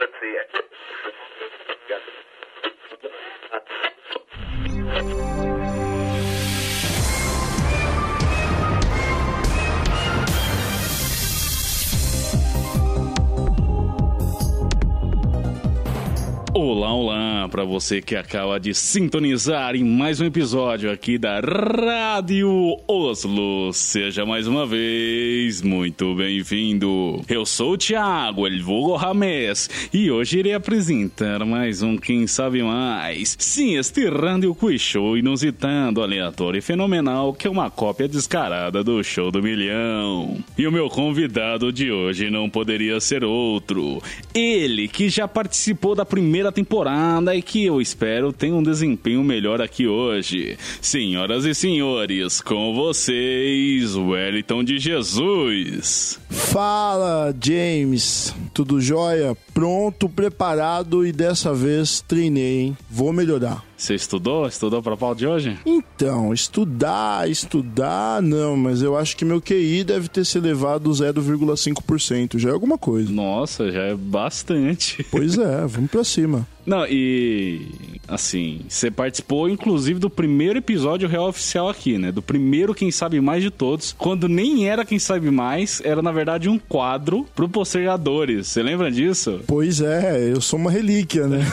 let's see. It. Olá, olá, para você que acaba de sintonizar em mais um episódio aqui da Rádio Oslo. Seja mais uma vez muito bem-vindo. Eu sou o Thiago, El Vulgo Rames, e hoje irei apresentar mais um Quem Sabe Mais. Sim, este Rádio Quiz Show inusitando, aleatório e fenomenal, que é uma cópia descarada do Show do Milhão. E o meu convidado de hoje não poderia ser outro. Ele que já participou da primeira temporada e que eu espero tenha um desempenho melhor aqui hoje. Senhoras e senhores, com vocês, Wellington de Jesus. Fala, James. Tudo jóia? Pronto, preparado e dessa vez treinei, hein? Vou melhorar. Você estudou? Estudou para a pauta de hoje? Então, estudar, estudar, não, mas eu acho que meu QI deve ter se elevado 0,5%. Já é alguma coisa. Nossa, já é bastante. Pois é, vamos pra cima. Não, e assim, você participou inclusive do primeiro episódio real oficial aqui, né? Do primeiro Quem Sabe Mais de todos, quando nem era Quem Sabe Mais, era na verdade um quadro pro postergadores. Você lembra disso? Pois é, eu sou uma relíquia, né?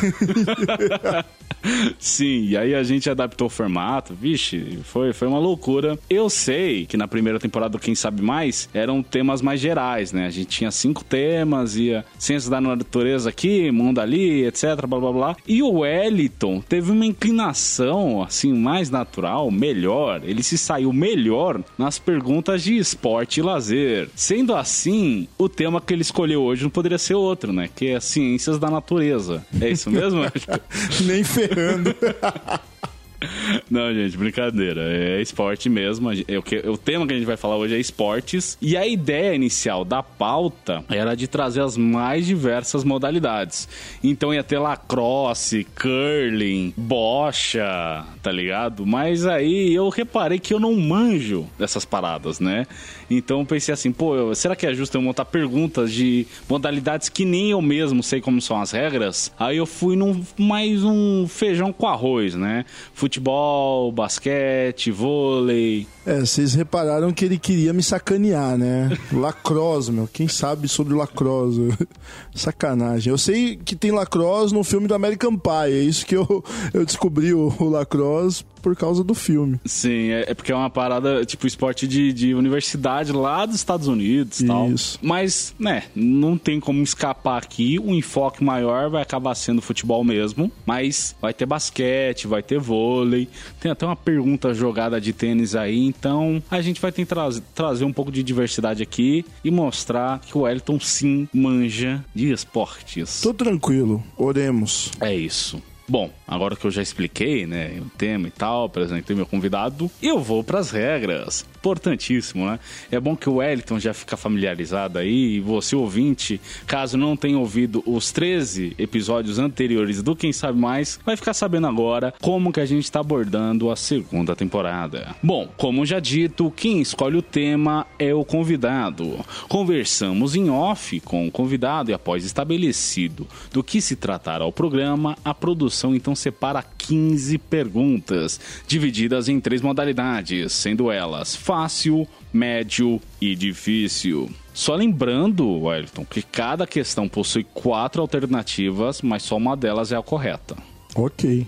Sim, e aí a gente adaptou o formato. Vixe, foi, foi uma loucura. Eu sei que na primeira temporada do Quem Sabe Mais eram temas mais gerais, né? A gente tinha cinco temas, ia ciências da natureza aqui, mundo ali, etc, blá blá blá. E o Wellington teve uma inclinação, assim, mais natural, melhor. Ele se saiu melhor nas perguntas de esporte e lazer. Sendo assim, o tema que ele escolheu hoje não poderia ser outro, né? Que é ciências da natureza. É isso mesmo? Nem ferrando. Não, gente, brincadeira. É esporte mesmo. É o, tema que a gente vai falar hoje é esportes. E a ideia inicial da pauta era de trazer as mais diversas modalidades. Então ia ter lacrosse, curling, bocha, tá ligado? Mas aí eu reparei que eu não manjo dessas paradas, né? Então pensei assim, pô, será que é justo eu montar perguntas de modalidades que nem eu mesmo sei como são as regras? Aí eu fui num mais um feijão com arroz, né? Futebol, basquete, vôlei. É, vocês repararam que ele queria me sacanear, né? Lacrosse, meu. Quem sabe sobre lacrosse? Sacanagem. Eu sei que tem lacrosse no filme do American Pie. É isso que eu, eu descobri o, o lacrosse por causa do filme. Sim, é, é porque é uma parada, tipo, esporte de, de universidade lá dos Estados Unidos e tal. Isso. Mas, né, não tem como escapar aqui. O enfoque maior vai acabar sendo futebol mesmo. Mas vai ter basquete, vai ter vôlei. Tem até uma pergunta jogada de tênis aí. Então, a gente vai tentar trazer um pouco de diversidade aqui e mostrar que o Elton sim manja de esportes. Tô tranquilo. Oremos. É isso. Bom, agora que eu já expliquei, né, o tema e tal, apresentei meu convidado, eu vou para as regras. Importantíssimo, né? É bom que o Wellington já fica familiarizado aí e você ouvinte, caso não tenha ouvido os 13 episódios anteriores do Quem Sabe Mais, vai ficar sabendo agora como que a gente está abordando a segunda temporada. Bom, como já dito, quem escolhe o tema é o convidado. Conversamos em off com o convidado e após estabelecido do que se tratará o programa, a produção então separa 15 perguntas, divididas em três modalidades, sendo elas fácil, médio e difícil. Só lembrando, Wellington, que cada questão possui quatro alternativas, mas só uma delas é a correta. Ok.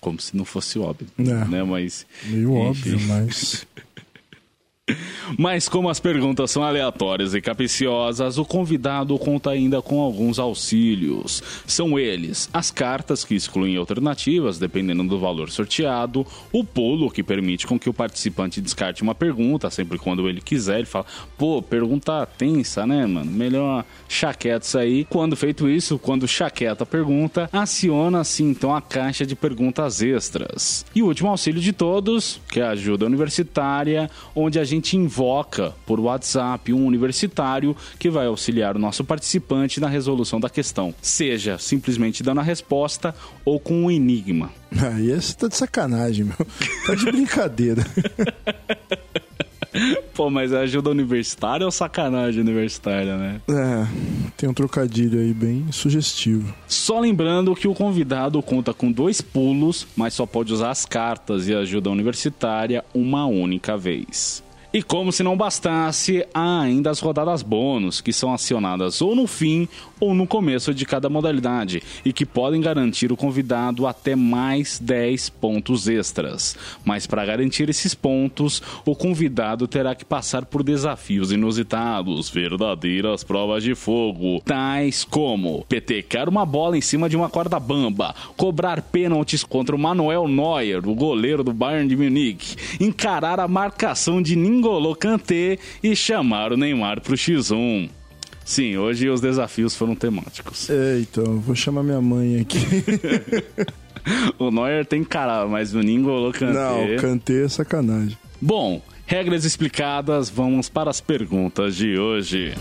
Como se não fosse óbvio, É. né? Mas Meio Enfim. óbvio, mas. Mas como as perguntas são aleatórias e capciosas, o convidado conta ainda com alguns auxílios. São eles as cartas que excluem alternativas, dependendo do valor sorteado, o pulo que permite com que o participante descarte uma pergunta, sempre quando ele quiser. Ele fala, pô, pergunta tensa, né, mano? Melhor chaqueta isso aí. Quando feito isso, quando chaqueta a pergunta, aciona-se então a caixa de perguntas extras. E o último auxílio de todos, que é a ajuda universitária, onde a gente invoca por WhatsApp um universitário que vai auxiliar o nosso participante na resolução da questão, seja simplesmente dando a resposta ou com um enigma. Aí esse tá de sacanagem, meu. Tá de brincadeira. Pô, mas a ajuda universitária ou sacanagem universitária, né? É, Tem um trocadilho aí bem sugestivo. Só lembrando que o convidado conta com dois pulos, mas só pode usar as cartas e ajuda universitária uma única vez. E como se não bastasse, há ainda as rodadas bônus, que são acionadas ou no fim ou no começo de cada modalidade e que podem garantir o convidado até mais 10 pontos extras. Mas para garantir esses pontos, o convidado terá que passar por desafios inusitados, verdadeiras provas de fogo, tais como petecar uma bola em cima de uma corda bamba, cobrar pênaltis contra o Manuel Neuer, o goleiro do Bayern de Munique, encarar a marcação de Ninguém N'Golo Kanté e chamar o Neymar pro X1. Sim, hoje os desafios foram temáticos. É, então, vou chamar minha mãe aqui. o Neuer tem cara, mas o N'Golo Kanté... Não, o Kanté é sacanagem. Bom, regras explicadas, vamos para as perguntas de hoje.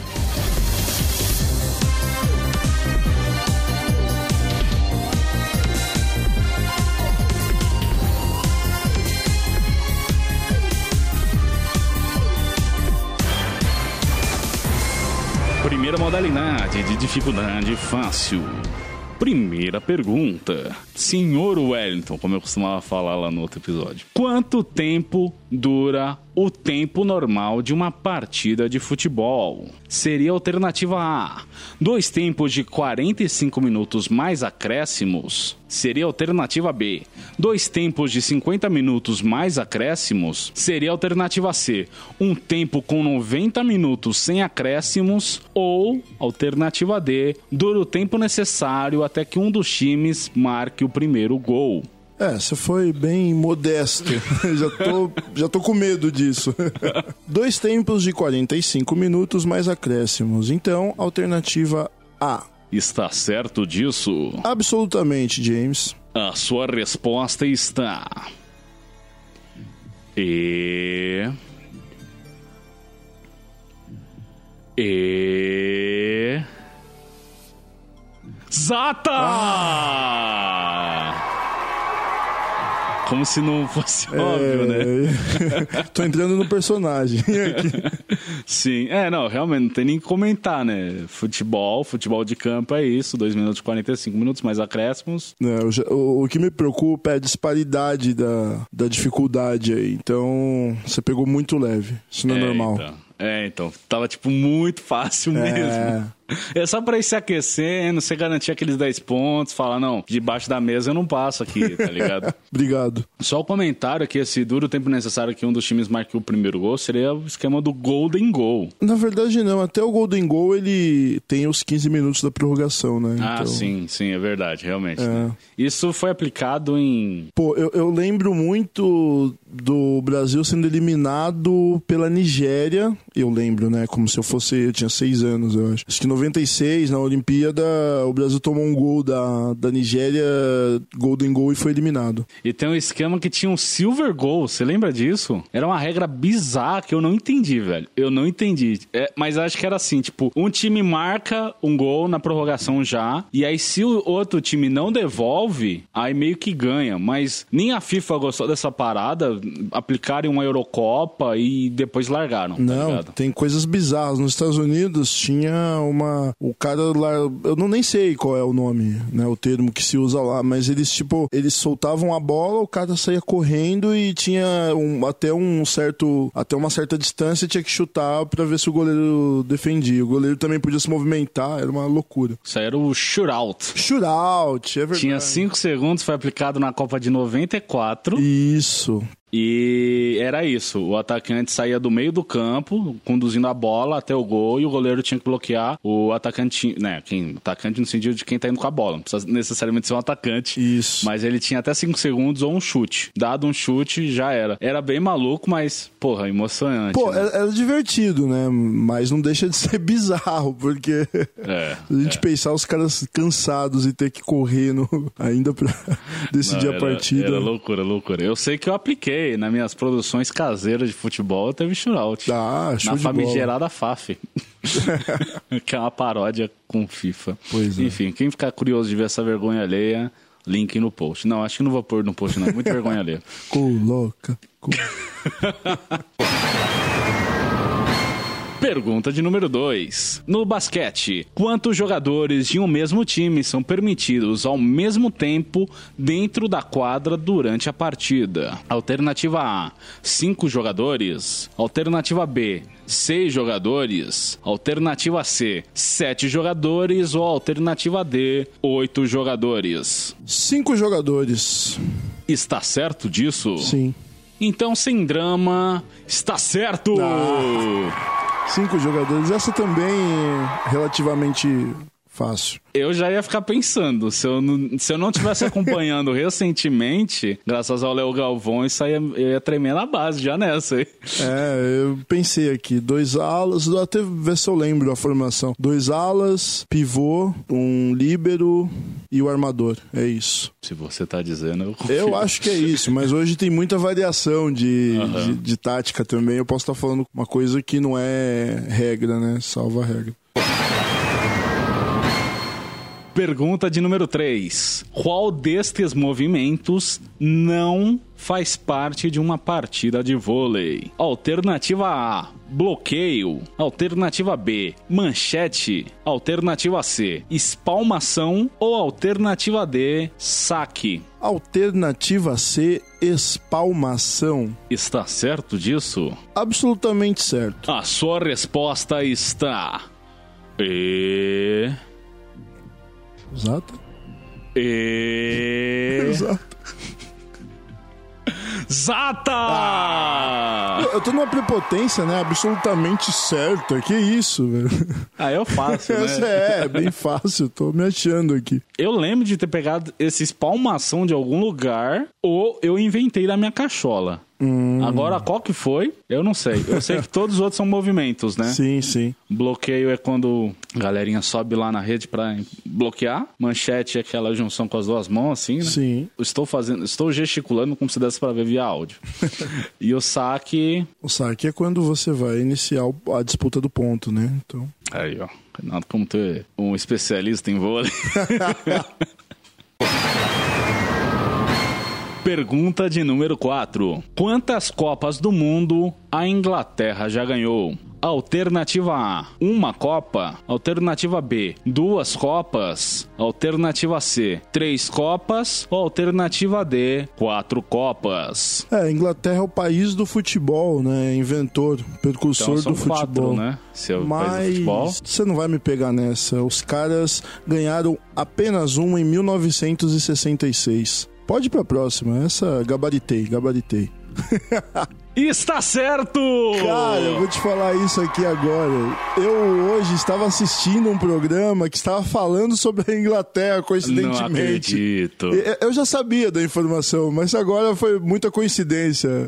Primeira modalidade de dificuldade fácil. Primeira pergunta. Senhor Wellington, como eu costumava falar lá no outro episódio. Quanto tempo dura o tempo normal de uma partida de futebol. Seria a alternativa A. Dois tempos de 45 minutos mais acréscimos. Seria a alternativa B. Dois tempos de 50 minutos mais acréscimos. Seria a alternativa C. Um tempo com 90 minutos sem acréscimos. Ou, alternativa D. Dura o tempo necessário até que um dos times marque o primeiro gol. É, você foi bem modesto. já, tô, já tô com medo disso. Dois tempos de 45 minutos mais acréscimos. Então, alternativa A. Está certo disso? Absolutamente, James. A sua resposta está. E. E. Zata! Ah! Como se não fosse é... óbvio, né? Tô entrando no personagem aqui. Sim, é, não, realmente não tem nem que comentar, né? Futebol, futebol de campo é isso, 2 minutos e 45 minutos, mais acréscimos. É, o, o, que me preocupa é a disparidade da, da dificuldade aí. Então, você pegou muito leve. Isso não é, é normal. Então. É, então, tava tipo muito fácil é. mesmo. É só pra ir se aquecendo, você garantir aqueles 10 pontos, falar, não, debaixo da mesa eu não passo aqui, tá ligado? Obrigado. Só o comentário que se dura o tempo necessário que um dos times marque o primeiro gol seria o esquema do Golden Goal. Na verdade, não. Até o Golden Goal ele tem os 15 minutos da prorrogação, né? Ah, então... sim, sim, é verdade, realmente. É. Né? Isso foi aplicado em. Pô, eu, eu lembro muito do Brasil sendo eliminado pela Nigéria. Eu lembro, né? Como se eu fosse. Eu tinha seis anos, eu acho. Acho que 96, na Olimpíada, o Brasil tomou um gol da, da Nigéria, Golden Goal, e foi eliminado. E tem um esquema que tinha um Silver Goal, você lembra disso? Era uma regra bizarra que eu não entendi, velho. Eu não entendi. É, mas acho que era assim, tipo, um time marca um gol na prorrogação já, e aí se o outro time não devolve, aí meio que ganha. Mas nem a FIFA gostou dessa parada, aplicarem uma Eurocopa e depois largaram. Tá não, tá tem coisas bizarras. Nos Estados Unidos tinha uma o cara lá, eu não nem sei qual é o nome, né, o termo que se usa lá, mas eles tipo, eles soltavam a bola, o cara saía correndo e tinha um, até um certo, até uma certa distância tinha que chutar para ver se o goleiro defendia. O goleiro também podia se movimentar, era uma loucura. Isso aí era o shootout. Shootout, é verdade. Tinha 5 segundos, foi aplicado na Copa de 94. Isso. E era isso. O atacante saía do meio do campo, conduzindo a bola até o gol, e o goleiro tinha que bloquear o atacante, né? Quem, atacante no sentido de quem tá indo com a bola. Não precisa necessariamente ser um atacante. Isso. Mas ele tinha até 5 segundos ou um chute. Dado um chute, já era. Era bem maluco, mas, porra, emocionante. Pô, né? era, era, divertido, né? Mas não deixa de ser bizarro, porque é, a gente é. pensar os caras cansados e ter que correr no... ainda pra decidir não, era, a partida. Era loucura, loucura. Eu sei que eu apliquei nas minhas produções caseiras de futebol, teve shootout. Ah, show Na famigerada FAF. que é uma paródia com FIFA. Pois é. Enfim, quem ficar curioso de ver essa vergonha alheia, link no post. Não, acho que não vou pôr no post, não. Muito vergonha alheia. Coloca. Pergunta de número 2. No basquete, quantos jogadores de um mesmo time são permitidos ao mesmo tempo dentro da quadra durante a partida? Alternativa A: 5 jogadores. Alternativa B: 6 jogadores. Alternativa C: 7 jogadores. Ou alternativa D: 8 jogadores. Cinco jogadores. Está certo disso? Sim. Então, sem drama, está certo! Cinco jogadores. Essa também relativamente fácil. Eu já ia ficar pensando, se eu não, se eu não tivesse acompanhando recentemente, graças ao Léo Galvão, isso aí ia, ia tremer na base já nessa aí. É, eu pensei aqui, dois alas, até ver se eu lembro a formação. Dois alas, pivô, um líbero e o armador. É isso. Se você tá dizendo, eu confio. Eu acho que é isso, mas hoje tem muita variação de, Aham. de, de tática também. Eu posso estar falando uma coisa que não é regra, né? Salva a regra. Pergunta de número 3. Qual destes movimentos não faz parte de uma partida de vôlei? Alternativa A: bloqueio. Alternativa B: manchete. Alternativa C: espalmação. Ou alternativa D: saque. Alternativa C, espalmação. Está certo disso? Absolutamente certo. A sua resposta está. E. Exato? E. Exato. Zata! Eu tô numa prepotência, né? Absolutamente certa. Que isso, velho? Ah, eu faço, né? é bem fácil. Tô me achando aqui. Eu lembro de ter pegado esse espalmação de algum lugar ou eu inventei da minha cachola. Hum. Agora, qual que foi? Eu não sei. Eu sei que todos os outros são movimentos, né? Sim, sim. Bloqueio é quando a galerinha sobe lá na rede pra bloquear. Manchete é aquela junção com as duas mãos, assim, né? Sim. Eu Estou fazendo, estou gesticulando como se desse pra ver via áudio. e o saque. O saque é quando você vai iniciar a disputa do ponto, né? Então. Aí, ó. Renato, como ter um especialista em vôlei. Pergunta de número 4. Quantas Copas do Mundo a Inglaterra já ganhou? Alternativa A, uma Copa. Alternativa B, duas Copas. Alternativa C, três Copas. Ou alternativa D, quatro Copas. É, a Inglaterra é o país do futebol, né? Inventor, precursor Então do futebol. quatro, né? Se é o país do Mas futebol. você não vai me pegar nessa. Os caras ganharam apenas uma em 1966. Pode ir pra próxima. Essa gabaritei, gabaritei. Está certo! Cara, eu vou te falar isso aqui agora. Eu hoje estava assistindo um programa que estava falando sobre a Inglaterra, Não coincidentemente. acredito. E- Eu já sabia da informação, mas agora foi muita coincidência.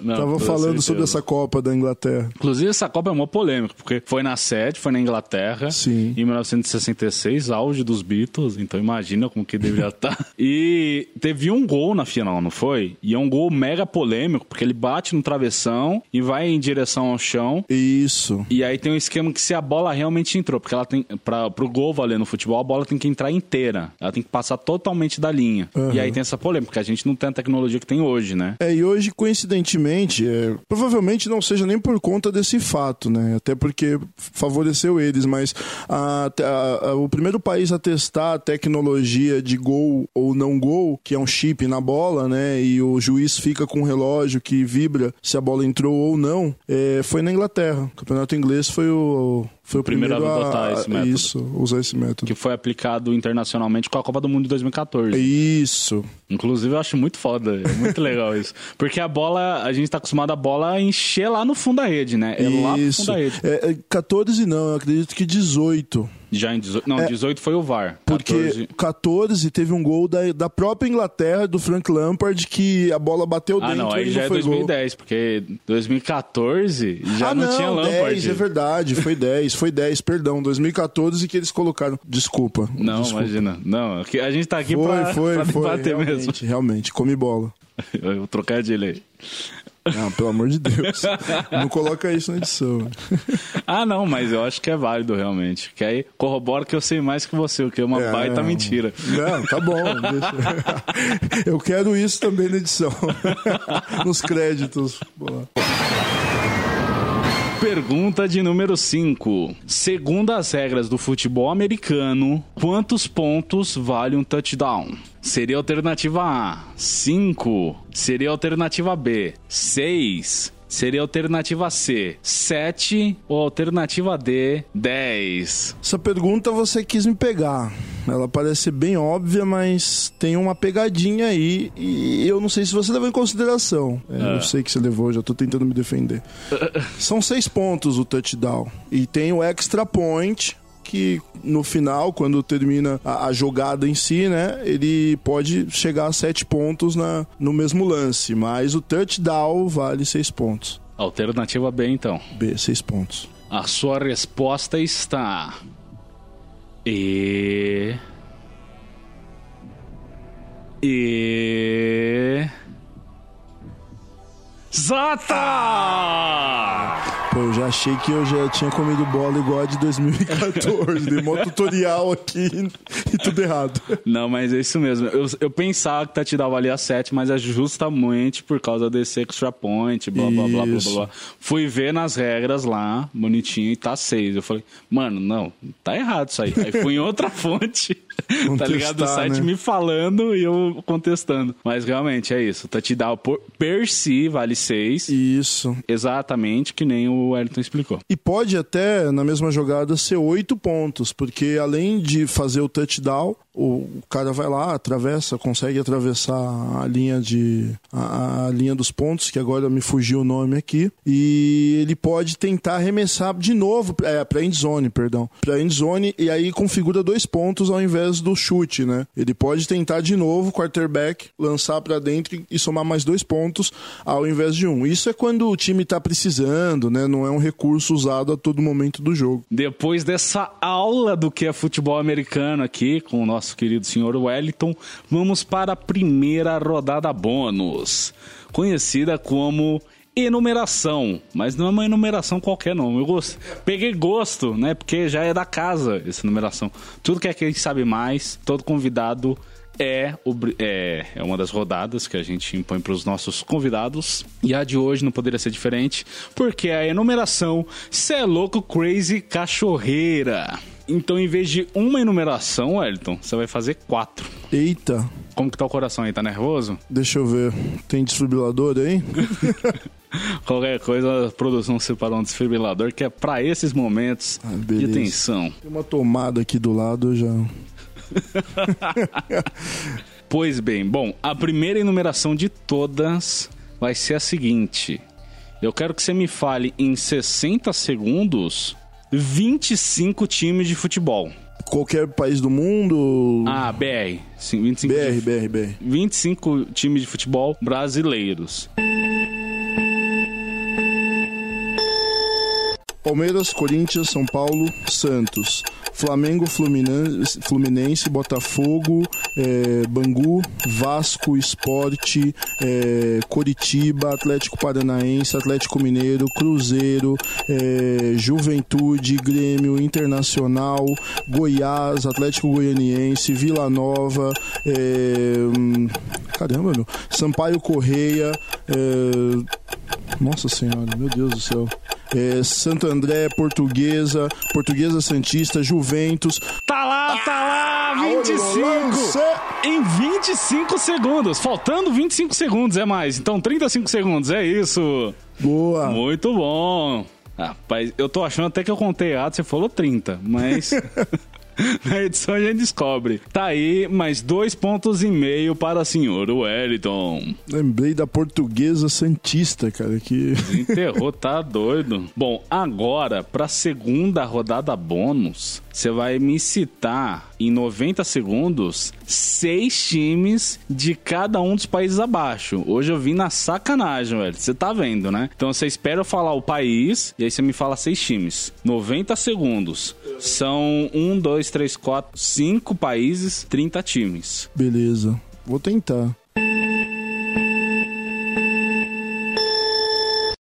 Não, Tava falando certeza. sobre essa Copa da Inglaterra. Inclusive, essa Copa é uma polêmica, porque foi na sede, foi na Inglaterra, Sim. em 1966, auge dos Beatles, então imagina como que deveria estar. E teve um gol na final, não foi? E é um gol mega polêmico, porque ele bate no travessão e vai em direção ao chão. Isso. E aí tem um esquema que se a bola realmente entrou, porque ela tem para pro gol valer no futebol, a bola tem que entrar inteira. Ela tem que passar totalmente da linha. Aham. E aí tem essa polêmica, a gente não tem a tecnologia que tem hoje, né? É, e hoje, coincidentemente, é, provavelmente não seja nem por conta desse fato, né? Até porque favoreceu eles, mas a- a- a- o primeiro país a testar a tecnologia de gol ou não gol, que é um chip na bola, né? E o juiz fica com um relógio que vibra se a bola entrou ou não, é, foi na Inglaterra. O campeonato inglês foi o, foi o primeiro primeiro, a adotar esse método. Isso, usar esse método. Que foi aplicado internacionalmente com a Copa do Mundo de 2014. Isso. Inclusive, eu acho muito foda. É muito legal isso. Porque a bola, a gente tá acostumado a bola encher lá no fundo da rede, né? É lá pro Isso. fundo da rede. É, é, 14 não, eu acredito que 18. Já em 18. Não, 18 foi o VAR. Porque 14. 14 teve um gol da, da própria Inglaterra, do Frank Lampard, que a bola bateu Ah, dentro não, e aí já é foi gol. 2010, porque 2014 já ah, não, não, tinha Lampard. 10, é verdade, foi 10, foi 10, perdão, 2014 que eles colocaram. Desculpa. Não, desculpa. imagina. Não, a gente tá aqui Foi, pra, foi, pra foi. debater mesmo. realmente, realmente, come bola. Eu vou trocar de aí. Não, pelo amor de Deus. não coloca isso na edição. Ah, não, mas eu acho que é válido realmente. Que aí corrobora que eu sei mais que você, o que é uma É, baita mentira. Não, tá bom. deixa. Eu quero isso também na edição. Nos créditos. Boa. Pergunta de número 5. Segundo as regras do futebol americano, quantos pontos vale um touchdown? Seria alternativa A, 5. Seria alternativa B, 6. Seria alternativa C, 7 ou alternativa D, 10? Essa pergunta você quis me pegar. Ela parece bem óbvia, mas tem uma pegadinha aí e eu não sei se você levou em consideração. É, Ah. Eu sei que você levou, já tô tentando me defender. São seis pontos o touchdown. E tem o extra point, que no final, quando termina a, a jogada em si, né, ele pode chegar a sete pontos na, no mesmo lance. Mas o touchdown vale seis pontos. Alternativa B, então. B, seis pontos. A sua resposta está. E. E. Zata! Pô, eu já achei que eu já tinha comido bola igual a de 2014. Dei mó tutorial aqui e tudo errado. Não, mas é isso mesmo. Eu, eu pensava que touchdown valia 7, mas é justamente por causa desse extra point, blá blá blá blá blá. Fui ver nas regras lá, bonitinho, e tá 6. Eu falei, mano, não, tá errado isso aí. Aí fui em outra fonte, tá ligado? O site né? me falando e eu contestando. Mas realmente é isso. Touchdown por, per si vale 6. Isso. Exatamente que nem o Wellington explicou. E pode até, na mesma jogada, ser oito pontos, porque além de fazer o touchdown, o cara vai lá, atravessa, consegue atravessar a linha de. a, a linha dos pontos, que agora me fugiu o nome aqui. E ele pode tentar arremessar de novo, é, pra endzone, perdão. Pra endzone, e aí configura dois pontos ao invés do chute, né? Ele pode tentar de novo, quarterback, lançar pra dentro e somar mais dois pontos ao invés de um. Isso é quando o time tá precisando, né? Não é um recurso usado a todo momento do jogo. Depois dessa aula do que é futebol americano aqui, com o nosso querido senhor Wellington, vamos para a primeira rodada bônus, conhecida como enumeração, mas não é uma enumeração qualquer não. Eu gosto, peguei gosto, né? Porque já é da casa essa enumeração. Tudo que é quem sabe mais, todo convidado é, é, é uma das rodadas que a gente impõe para os nossos convidados. E a de hoje não poderia ser diferente, porque a enumeração Cê é louco, crazy, cachorreira. Então, em vez de uma enumeração, Wellington, você vai fazer quatro. Eita, Como que tá o coração aí? Tá nervoso? deixa eu ver. Tem desfibrilador aí? Qualquer coisa, a produção separou um desfibrilador que é para esses momentos Ah, de tensão. Tem uma tomada aqui do lado já. Pois bem, bom, a primeira enumeração de todas vai ser a seguinte. Eu quero que você me fale em 60 segundos 25 times de futebol. Qualquer país do mundo. Ah, BR. Sim, 25, BR, de- BR, BR. 25 times de futebol brasileiros. Palmeiras, Corinthians, São Paulo, Santos. Flamengo, Fluminense, Fluminense Botafogo, eh, Bangu, Vasco, Esporte, eh, Coritiba, Atlético Paranaense, Atlético Mineiro, Cruzeiro, eh, Juventude, Grêmio, Internacional, Goiás, Atlético Goianiense, Vila Nova, hum, caramba, meu, Sampaio Correia, nossa Senhora, meu Deus do céu. É, Santo André, Portuguesa, Portuguesa Santista, Juventus. Tá lá, tá lá, 25! Em 25 segundos, faltando 25 segundos é mais. Então 35 segundos, é isso. Boa. Muito bom. Rapaz, eu tô achando até que eu contei errado, você falou 30, mas na edição a gente descobre. Tá aí, mais dois pontos e meio para o senhor Wellington. Lembrei da Portuguesa Santista, cara, que Enterrou, tá doido. Bom, agora, pra segunda rodada bônus, você vai me citar em 90 segundos seis times de cada um dos países abaixo. Hoje eu vim na sacanagem, velho. Você tá vendo, né? Então você espera eu falar o país e aí você me fala seis times. 90 segundos. São um, dois, três, quatro, cinco países, 30 times. beleza. Vou tentar.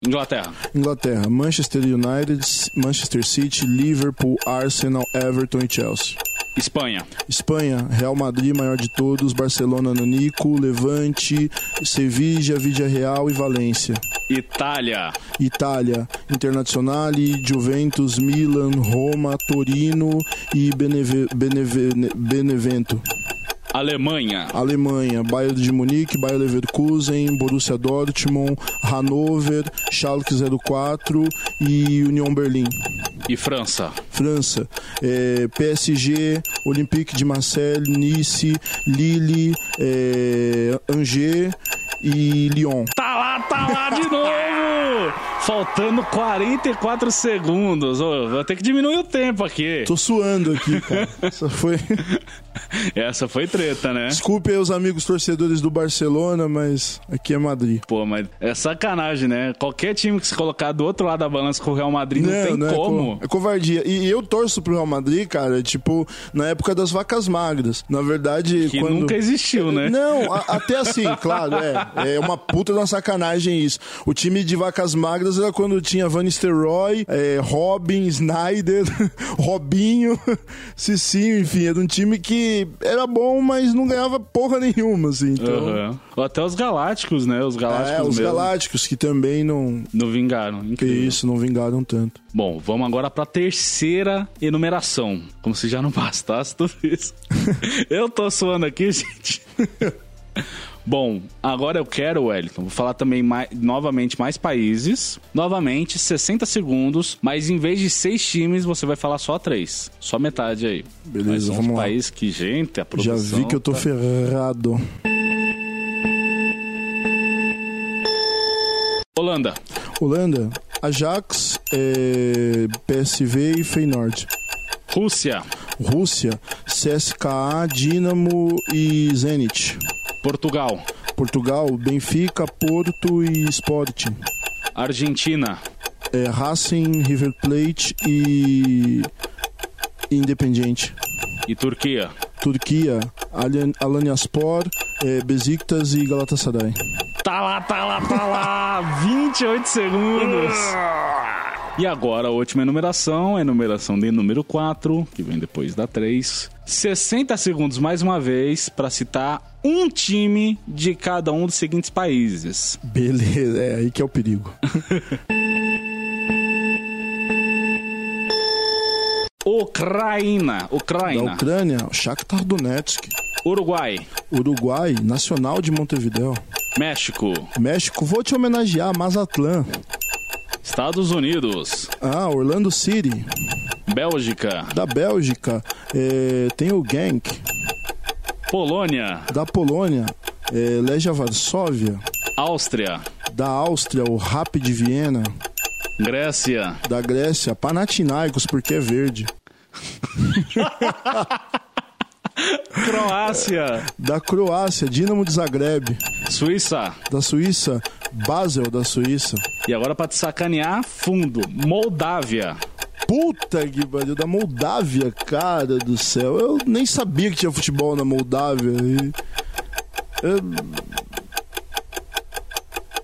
Inglaterra. Inglaterra, Manchester United, Manchester City, Liverpool, Arsenal, Everton e Chelsea. Espanha. Espanha, Real Madrid, maior de todos, Barcelona, Nanico, Levante, Sevilla, Vidia Real e Valência. Itália. Itália, Internazionale, Juventus, Milan, Roma, Torino e Beneve, Beneve, Benevento. Alemanha. Alemanha, Bayern de Munique, Bayer Leverkusen, Borussia Dortmund, Hannover, Schalke 04 e Union Berlim. E França. França, é, PSG, Olympique de Marseille, Nice, Lille, é, Angers e Lyon. Tá lá, tá lá de novo! Faltando 44 segundos. Ô, vou ter que diminuir o tempo aqui. Tô suando aqui, cara. Essa foi. Essa foi treta, né? Desculpe aí os amigos torcedores do Barcelona, mas aqui é Madrid. Pô, mas é sacanagem, né? Qualquer time que se colocar do outro lado da balança com o Real Madrid não, não tem não como. É, é covardia. E eu torço pro Real Madrid, cara, tipo, na época das vacas magras. Na verdade. Que quando... nunca existiu, né? Não, a, até assim, claro, é. É uma puta de uma sacanagem isso. O time de vacas magras era quando tinha Van Nistelrooy, é, Robin, Snyder, Robinho, Cicinho, enfim, era um time que era bom, mas não ganhava porra nenhuma, assim. Então... Uhum. Até os Galácticos, né? Os Galácticos É, os mesmo. Galácticos que também não... Não vingaram, incrível. Isso, não vingaram tanto. Bom, vamos agora pra terceira enumeração. Como se já não bastasse tudo isso. Eu tô suando aqui, gente. Bom, agora eu quero, Wellington, vou falar também mais, novamente mais países. Novamente, 60 segundos, mas em vez de seis times, você vai falar só três. Só metade aí. Beleza, vamos lá. país que, gente, a produção... Já vi que eu tô tá... ferrado. Holanda. Holanda, Ajax, é, PSV e Feyenoord. Rússia. Rússia, CSKA, Dinamo e Zenit. Portugal. Portugal, Benfica, Porto e Sporting. Argentina. É, Racing, River Plate e Independiente. E Turquia. Turquia, Alanyaspor, é, Besiktas e Galatasaray. Tá lá, tá lá, tá lá! 28 segundos! E agora a última enumeração, a enumeração de número 4, que vem depois da 3. 60 segundos mais uma vez para citar um time de cada um dos seguintes países. Beleza, é aí que é o perigo. Ucrânia, Ucrânia. Da Ucrânia, Shakhtar Donetsk. Uruguai. Uruguai, Nacional de Montevideo. México. México, vou te homenagear, Mazatlan. Estados Unidos. Ah, Orlando City. Bélgica. Da Bélgica, é, tem o Genk. Polônia. Da Polônia, é, Legia Varsóvia. Áustria. Da Áustria, o Rapid de Viena. Grécia. Da Grécia, Panathinaikos, porque é verde. Croácia. Da Croácia, Dinamo de Zagreb. Suíça. Da Suíça, Basel da Suíça. E agora para te sacanear, fundo, Moldávia. Puta que pariu, da Moldávia, cara do céu. Eu nem sabia que tinha futebol na Moldávia. E... Eu...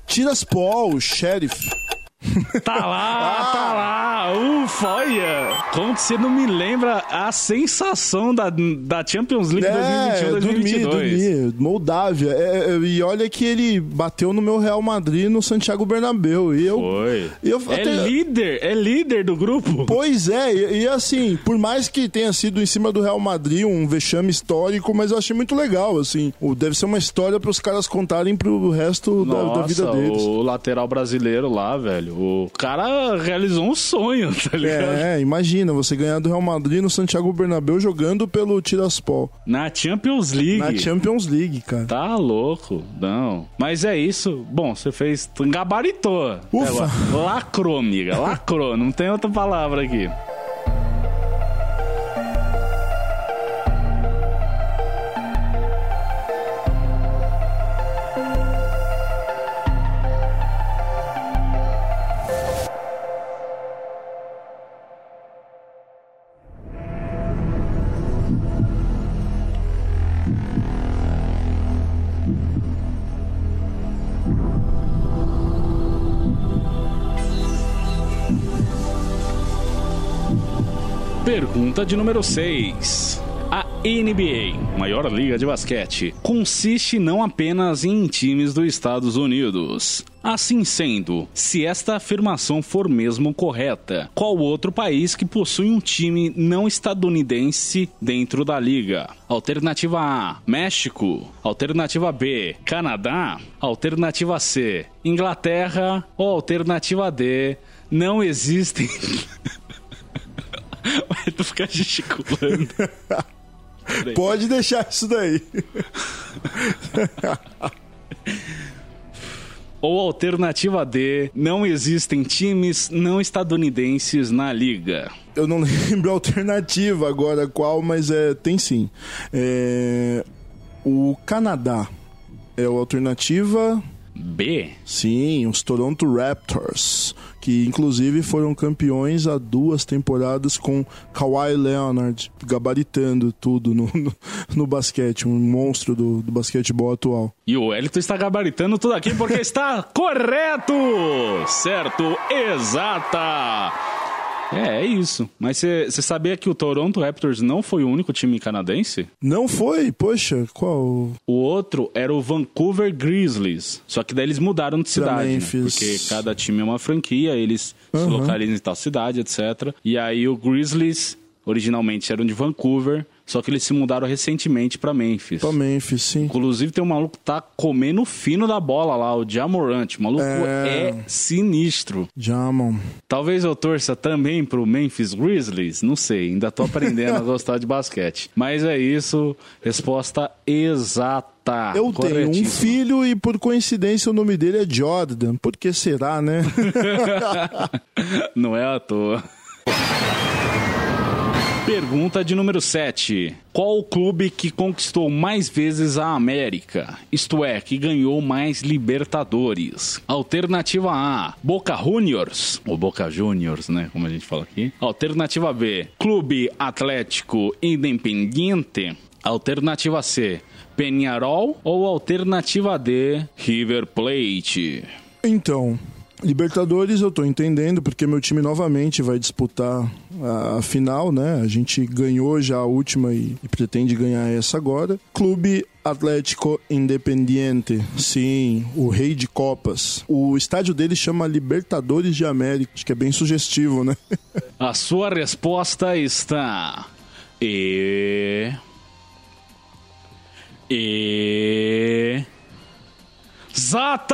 Tiraspol, Sheriff. Tá lá, ah. tá lá. Ufa, olha. Como que você não me lembra a sensação da, da Champions League é, 2021-2022? Dormi, Moldávia. É, é, e olha que ele bateu no meu Real Madrid no Santiago Bernabéu. E eu, Foi. Eu, é até... líder, é líder do grupo. Pois é, e, e, assim, por mais que tenha sido em cima do Real Madrid um vexame histórico, mas eu achei muito legal, assim. Deve ser uma história para os caras contarem pro resto Nossa, da, da vida deles. o lateral brasileiro lá, velho. O cara realizou um sonho, tá ligado? É, imagina, você ganhar do Real Madrid no Santiago Bernabéu jogando pelo Tiraspol. Na Champions League. Na Champions League, cara. Tá louco, não. Mas é isso. Bom, você fez. Gabaritou. Ufa. É, lacrou, amiga. Lacrou. não tem outra palavra aqui. Pergunta de número 6. NBA, maior liga de basquete, consiste não apenas em times dos Estados Unidos. Assim sendo, se esta afirmação for mesmo correta, qual outro país que possui um time não estadunidense dentro da liga? Alternativa A: México. Alternativa B: Canadá. Alternativa C: Inglaterra. Ou alternativa D: Não existem. Vai tu ficar gesticulando. Pode deixar isso daí. Ou alternativa D, não existem times não estadunidenses na liga. Eu não lembro a alternativa agora qual, mas é, tem sim. É, o Canadá é a alternativa B? Sim, os Toronto Raptors, que inclusive foram campeões há duas temporadas com Kawhi Leonard gabaritando tudo no, no, no basquete, um monstro do, do, basquetebol atual. E o Elito está gabaritando tudo aqui porque está correto! Certo, exata! É, é isso. Mas você sabia que o Toronto Raptors não foi o único time canadense? Não foi? Poxa, qual? O outro era o Vancouver Grizzlies. Só que daí eles mudaram de cidade, né? Porque cada time é uma franquia, eles uhum. se localizam em tal cidade, etc. E aí o Grizzlies originalmente eram de Vancouver, só que eles se mudaram recentemente para Memphis. Pra Memphis, sim. Inclusive tem um maluco que tá comendo fino da bola lá, o Jamorant. O maluco é, é sinistro. Jamon. Talvez eu torça também pro Memphis Grizzlies, não sei, ainda tô aprendendo a gostar de basquete. Mas é isso, resposta exata. Eu tenho um filho e por coincidência o nome dele é Jordan. Por que será, né? não é à toa. Pergunta de número 7. Qual o clube que conquistou mais vezes a América? Isto é, que ganhou mais Libertadores? Alternativa A, Boca Juniors, ou Boca Juniors, né, como a gente fala aqui. Alternativa B, Clube Atlético Independiente. Alternativa C, Penharol ou alternativa D, River Plate? Então, Libertadores eu tô entendendo, porque meu time novamente vai disputar a, a final, né? A gente ganhou já a última e, e, pretende ganhar essa agora. Clube Atlético Independiente, sim, o rei de copas. O estádio dele chama Libertadores de América, acho que é bem sugestivo, né? a sua resposta está... E... E... Zata!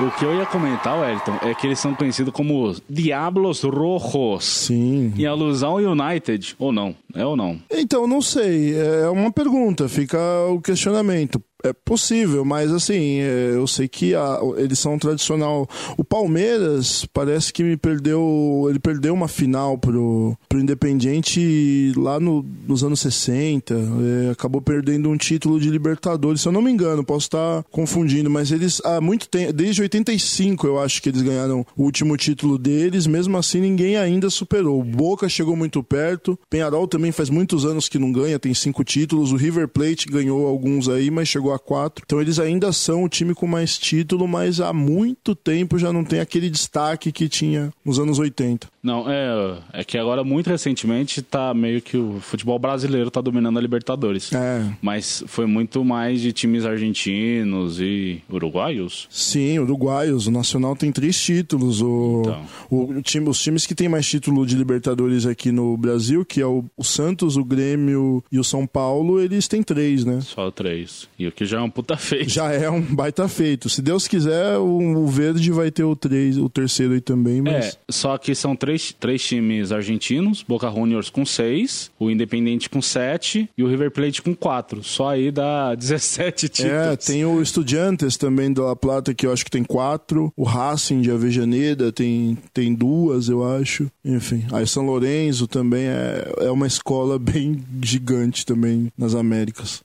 O que eu ia comentar, Wellington, é que eles são conhecidos como Diablos Rojos. Sim. Em alusão ao United, ou não? É ou não? Então, não sei. É uma pergunta, fica o questionamento. É possível, mas assim, é, eu sei que a, eles são tradicional. O Palmeiras parece que me perdeu. Ele perdeu uma final pro, pro Independiente lá no, nos anos 60. É, acabou perdendo um título de Libertadores, se eu não me engano, posso estar confundindo, mas eles há muito tempo, desde 85 eu acho que eles ganharam o último título deles, mesmo assim ninguém ainda superou. O Boca chegou muito perto, Penharol também faz muitos anos que não ganha, tem cinco títulos, o River Plate ganhou alguns aí, mas chegou a 4. Então eles ainda são o time com mais título, mas há muito tempo já não tem aquele destaque que tinha nos anos 80. Não, é, é que agora, muito recentemente, tá meio que o futebol brasileiro tá dominando a Libertadores. É. Mas foi muito mais de times argentinos e uruguaios? Sim, uruguaios. O Nacional tem três títulos. O, então. o, o time, os times que tem mais título de Libertadores aqui no Brasil, que é o, o Santos, o Grêmio e o São Paulo, eles têm três, né? Só três. E o que já é um puta feito. Já é um baita feito. Se Deus quiser, o, o verde vai ter o, três, o terceiro aí também, mas... É, só que são três três, três times argentinos, Boca Juniors com seis, o Independente com sete e o River Plate com quatro. Só aí dá 17 títulos. É, tem o Estudiantes também da La Plata, que eu acho que tem quatro. O Racing de Avejaneda tem, tem duas, eu acho. Enfim, aí São Lourenço também é, é uma escola bem gigante também nas Américas.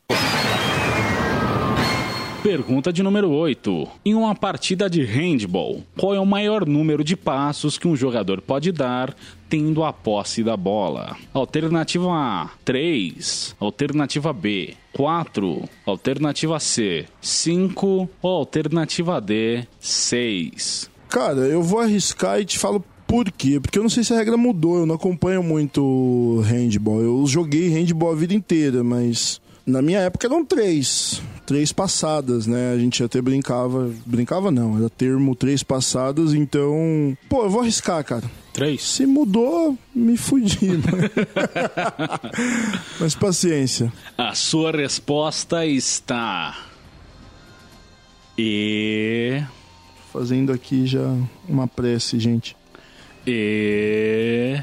Pergunta de número 8. Em uma partida de handball, qual é o maior número de passos que um jogador pode dar tendo a posse da bola? Alternativa A, 3. Alternativa B, 4. Alternativa C, 5. Ou alternativa D, 6. Cara, eu vou arriscar e te falo Por quê? Porque eu não sei se a regra mudou, eu não acompanho muito handball. Eu joguei handball a vida inteira, mas na minha época eram três. Três passadas, né? A gente até brincava. Brincava não, era termo três passadas, então. Pô, eu vou arriscar, cara. Três. Se mudou, me fudi. Né? Mas paciência. A sua resposta está. E. Fazendo aqui já uma prece, gente. E.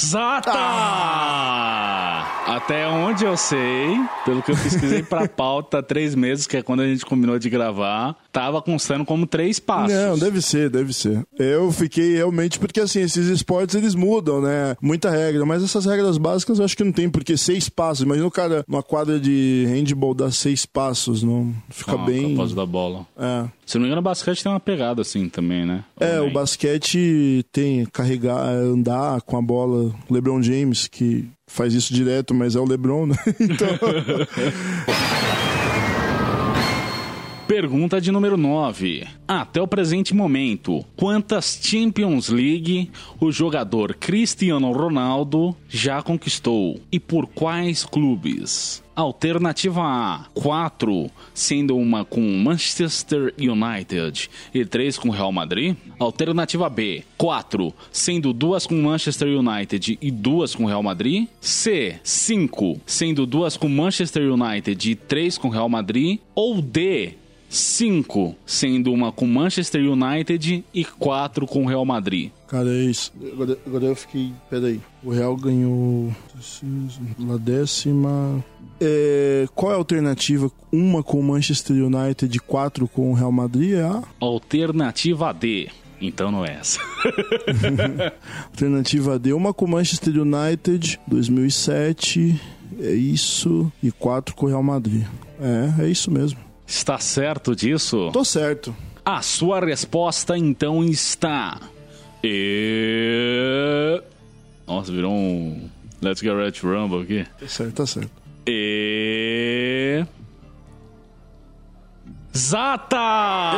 Zata! Ah! Até onde eu sei, pelo que eu pesquisei pra pauta há três meses, que é quando a gente combinou de gravar, tava constando como três passos. Não, deve ser, deve ser. Eu fiquei realmente, porque assim, esses esportes eles mudam, né? Muita regra, mas essas regras básicas eu acho que não tem, porque seis passos. Imagina o cara numa quadra de handball dar seis passos, não fica Ah, bem. Capaz da bola. É. Se não me engano, o basquete tem uma pegada assim também, né? É, o basquete tem carregar, andar com a bola. LeBron James, que faz isso direto, mas é o LeBron, né? Então, Pergunta de número 9. Até o presente momento, quantas Champions League o jogador Cristiano Ronaldo já conquistou? E por quais clubes? Alternativa A, 4, sendo uma com Manchester United e 3 com Real Madrid. Alternativa B, 4, sendo duas com Manchester United e duas com Real Madrid. C, 5, sendo duas com Manchester United e 3 com Real Madrid. Ou D, 5, sendo uma com Manchester United e 4 com Real Madrid. cara, é isso. Agora, agora eu fiquei. Peraí. O Real ganhou. Na décima. É, qual é a alternativa? Uma com Manchester United e quatro com o Real Madrid? É a Alternativa D. Então não é essa. alternativa D. Uma com Manchester United, 2007. É isso. E quatro com o Real Madrid. É, é isso mesmo. Está certo disso? Tô certo. A sua resposta então está. E. Nossa, virou um. Let's Get Ready to Rumble aqui. Tá certo, tá certo. E. Zata!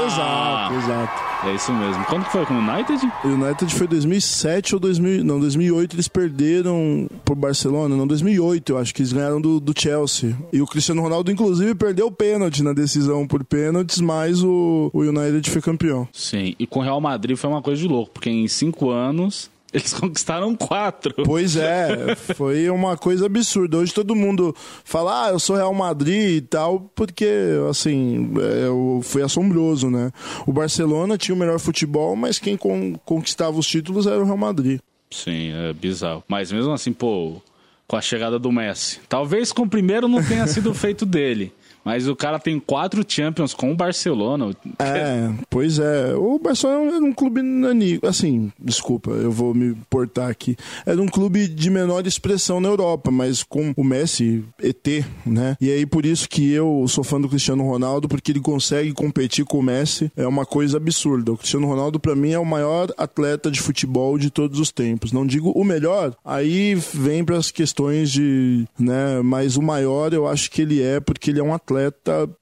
Exato, exato. É isso mesmo. Quando que foi com o United? O United foi 2007 ou 2000, não, 2008 eles perderam por Barcelona, não, 2008 eu acho que eles ganharam do, do Chelsea. E o Cristiano Ronaldo inclusive perdeu o pênalti na decisão por pênaltis, mas o, o United foi campeão. Sim. E com o Real Madrid foi uma coisa de louco, porque em cinco anos eles conquistaram quatro. Pois é, foi uma coisa absurda. Hoje todo mundo fala, ah, eu sou Real Madrid e tal, porque, assim, é, foi assombroso, né? O Barcelona tinha o melhor futebol, mas quem con- conquistava os títulos era o Real Madrid. Sim, é bizarro. Mas mesmo assim, pô, com a chegada do Messi. Talvez com o primeiro não tenha sido feito dele. Mas o cara tem quatro Champions com o Barcelona. É, pois é. O Barcelona era um clube nani, assim, desculpa, eu vou me portar aqui. Era um clube de menor expressão na Europa, mas com o Messi, ET, né? E aí por isso que eu sou fã do Cristiano Ronaldo, porque ele consegue competir com o Messi, é uma coisa absurda. O Cristiano Ronaldo pra mim é o maior atleta de futebol de todos os tempos. Não digo o melhor, aí vem para as questões de, né, mas o maior eu acho que ele é porque ele é um atleta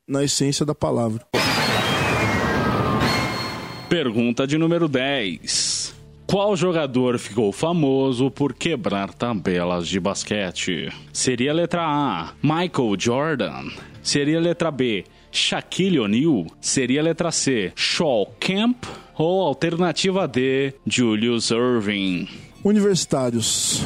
na essência da palavra. Pergunta de número 10. Qual jogador ficou famoso por quebrar tabelas de basquete? Seria a letra A, Michael Jordan. Seria a letra B, Shaquille O'Neal. Seria a letra C, Shaw Kemp. Ou alternativa D, Julius Irving. Universitários.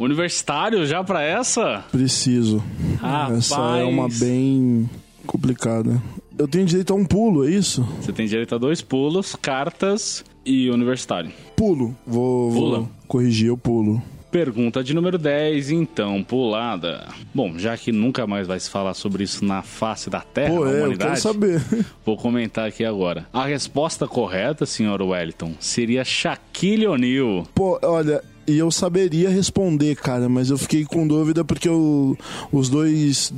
Universitário já pra essa? Preciso. Rapaz. Essa é uma bem complicada. Eu tenho direito a um pulo, é isso? Você tem direito a dois pulos, cartas e universitário. Pulo. Vou, Pula. vou corrigir, eu pulo. Pergunta de número 10, então, pulada. Bom, já que nunca mais vai se falar sobre isso na face da Terra, Pô, é, eu quero humanidade, saber. vou comentar aqui agora. A resposta correta, senhor Wellington, seria Shaquille O'Neal. Pô, olha, e eu saberia responder, cara, mas eu fiquei com dúvida porque o- os dois,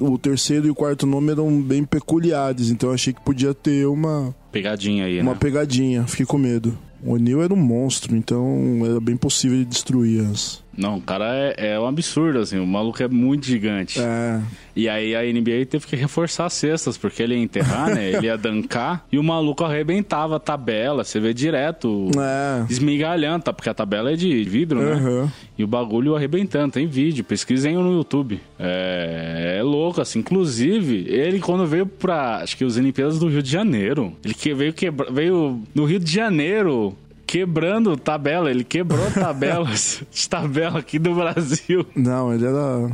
o terceiro e o quarto nome eram bem peculiares, então eu achei que podia ter uma, Pegadinha aí, uma né? pegadinha. Fiquei com medo. O Neil era um monstro, então era bem possível ele destruir as. Não, o cara é, é um absurdo, assim. O maluco é muito gigante. É. E aí a NBA teve que reforçar as cestas, porque ele ia enterrar, né? Ele ia dancar e o maluco arrebentava a tabela. Você vê direto É. esmigalhando, tá? Porque a tabela é de vidro, né? Aham. E o bagulho arrebentando, tem vídeo, pesquisem no YouTube. É, é louco, assim. Inclusive, ele quando veio pra, acho que os Olimpíadas do Rio de Janeiro, ele que veio, quebra, veio no Rio de Janeiro quebrando tabela, ele quebrou tabelas de tabela aqui do Brasil. Não, ele era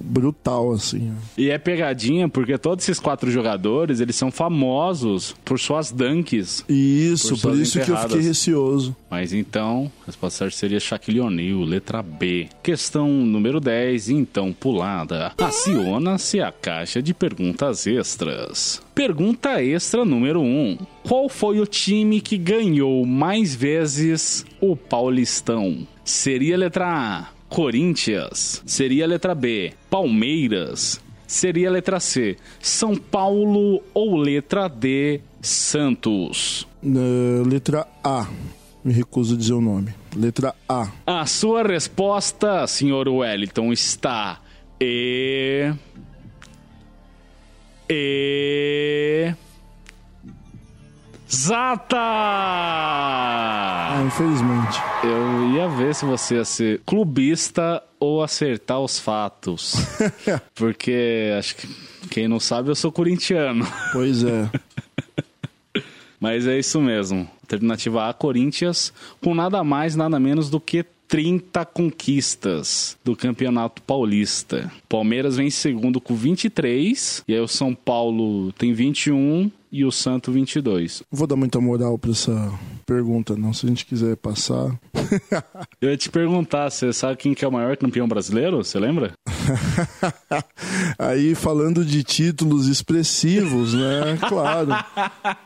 brutal, assim. E é pegadinha porque todos esses quatro jogadores, eles são famosos por suas dunks. Isso, Por por, isso que eu enterradas. fiquei receoso. Mas então, a resposta certa seria Shaquille O'Neal, letra B. Questão número 10, então pulada. Aciona-se a caixa de perguntas extras. Pergunta extra número 1. Qual foi o time que ganhou mais vezes o Paulistão? Seria a letra A, Corinthians. Seria a letra B, Palmeiras. Seria a letra C, São Paulo ou letra D, Santos. Uh, letra A. Me recuso a dizer o nome. Letra A. A sua resposta, senhor Wellington, está e. E. Zata! Ah, infelizmente. Eu ia ver se você ia ser clubista ou acertar os fatos. Porque acho que quem não sabe, eu sou corintiano. Pois é. Mas é isso mesmo. Alternativa A, Corinthians, com nada mais, nada menos do que 30 conquistas do Campeonato Paulista. Palmeiras vem em segundo com 23, e aí o São Paulo tem 21 e o Santo 22. Não vou dar muita moral pra essa pergunta, não. Se a gente quiser passar. Eu ia te perguntar, você sabe quem que é o maior campeão brasileiro? Você lembra? Aí, falando de títulos expressivos, né? Claro.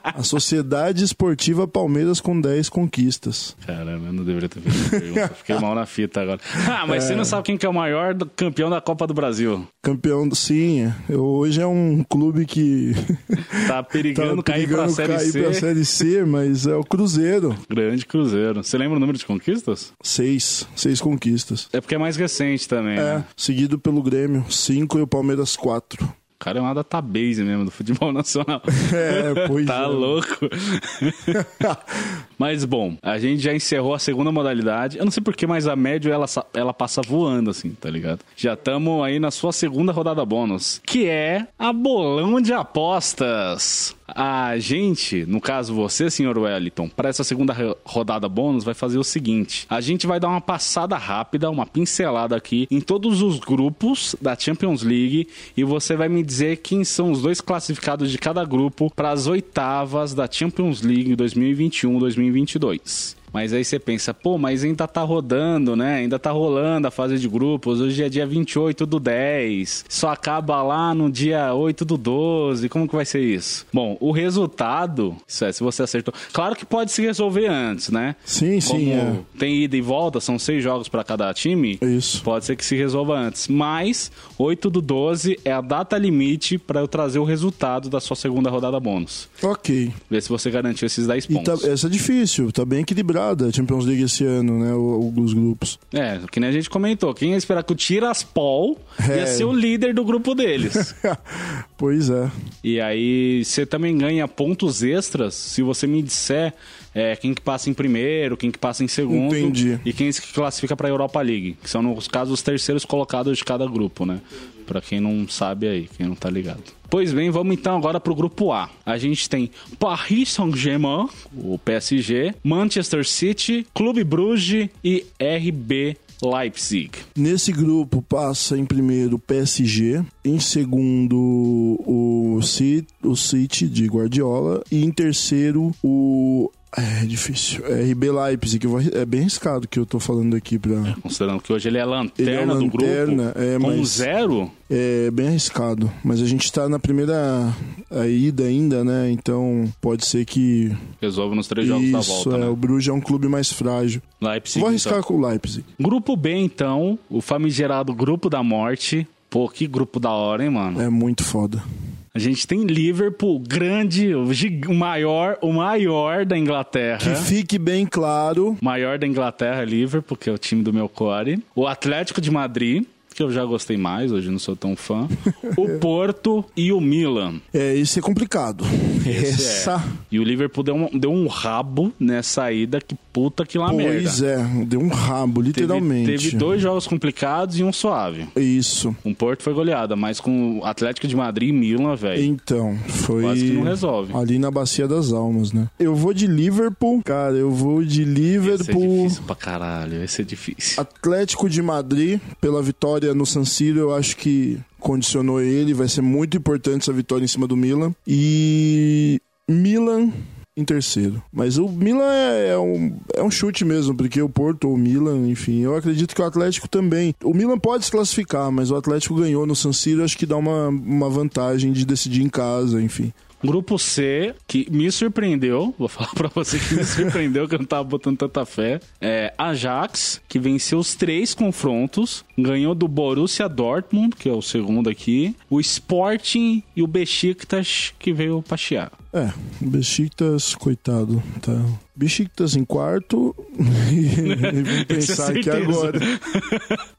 A Sociedade Esportiva Palmeiras com 10 conquistas. Caramba, eu não deveria ter feito pergunta. Fiquei mal na fita agora. Ah, mas você não sabe quem que é o maior campeão da Copa do Brasil? Campeão, do- sim. Hoje é um clube que Tá tá perigando cair pra brigando Série cair C. pra Série C, mas é o Cruzeiro. Grande Cruzeiro. Você lembra o número de conquistas? Seis. Seis conquistas. É porque é mais recente também, É, né? seguido pelo Grêmio, cinco e o Palmeiras, quatro. O cara é uma database mesmo do futebol nacional. É, pois tá é. louco. mas bom, a gente já encerrou a segunda modalidade. Eu não sei porquê, mas a média ela, ela passa voando assim, tá ligado? Já estamos aí na sua segunda rodada bônus, que é a bolão de apostas. A gente, no caso você, senhor Wellington, para essa segunda ro- rodada bônus, vai fazer o seguinte: a gente vai dar uma passada rápida, uma pincelada aqui em todos os grupos da Champions League e você vai me dizer quem são os dois classificados de cada grupo para as oitavas da Champions League 2021-2022. 2022. Mas aí você pensa, pô, mas ainda tá rodando, né? Ainda tá rolando a fase de grupos. Hoje é dia 28 do 10. Só acaba lá no dia 8 do 12. Como que vai ser isso? Bom, o resultado, isso é, se você acertou. Claro que pode se resolver antes, né? Sim, sim, Como é. tem ida e volta, são seis jogos para cada time. Isso. Pode ser que se resolva antes. Mas 8 do 12 é a data limite para eu trazer o resultado da sua segunda rodada bônus. Ok. Ver se você garantiu esses 10 E tá, pontos. essa é difícil, tá bem equilibrada a Champions League esse ano, né? o- Os grupos. É, que nem a gente comentou. Quem ia esperar que o Tiraspol ia É. ser o líder do grupo deles. pois é. e aí você também ganha pontos extras se você me disser é, quem que passa em primeiro, quem que passa em segundo Entendi. e quem se classifica para a Europa League, que são nos casos os terceiros colocados de cada grupo, né? Pra quem não sabe aí, quem não tá ligado. Pois bem, vamos então agora pro grupo A. A gente tem Paris Saint-Germain, o PSG, Manchester City, Clube Bruges e RB Leipzig. Nesse grupo passa em primeiro o PSG, em segundo o City, o City de Guardiola e em terceiro o é difícil. É RB Leipzig, é bem arriscado que eu tô falando aqui pra. Considerando que hoje ele é lanterna, Ele é a do lanterna, grupo, é, com zero, É bem arriscado. Mas a gente tá na primeira a ida ainda, né? Então pode ser que. resolve nos três jogos da Isso, volta, é. né? O Bruges é um clube mais frágil. Leipzig, vou arriscar então. com o Leipzig. Grupo B, então, o famigerado Grupo da Morte. Pô, que grupo da hora, hein, mano? É muito foda. A gente tem Liverpool, grande, o, gig- o maior, o maior da Inglaterra. Que fique bem claro. Maior da Inglaterra, Liverpool, que é o time do meu core. O Atlético de Madrid, que eu já gostei mais, hoje não sou tão fã. o Porto e o Milan. É, isso é complicado. Esse Essa. é. E o Liverpool deu um, deu um rabo nessa ida, que puta que lá merda. Pois é, deu um rabo, Teve, literalmente. teve dois jogos complicados e um suave. Isso. Um Porto foi goleada, mas com o Atlético de Madrid e Milan, velho. Então, foi. Quase que não resolve. Ali na Bacia das Almas, né? Eu vou de Liverpool, cara, eu vou de Vai ser Liverpool. difícil pra caralho, vai ser difícil. Atlético de Madrid, pela vitória no San Siro, eu acho que condicionou ele. Vai ser muito importante essa vitória em cima do Milan. E Milan em terceiro. Mas o Milan é, é um, é um chute mesmo, porque o Porto ou o Milan, enfim, eu acredito que o Atlético também. O Milan pode se classificar, mas o Atlético ganhou no San Siro, acho que dá uma, uma vantagem de decidir em casa, enfim. Grupo C, que me surpreendeu, vou falar pra você que me surpreendeu, que eu não tava botando tanta fé. É Ajax, que venceu os três confrontos, ganhou do Borussia Dortmund, que é o segundo aqui, o Sporting e o Besiktas, que veio pra chiar. É, Besiktas, coitado, tá. Besiktas em quarto e vamos pensar aqui agora.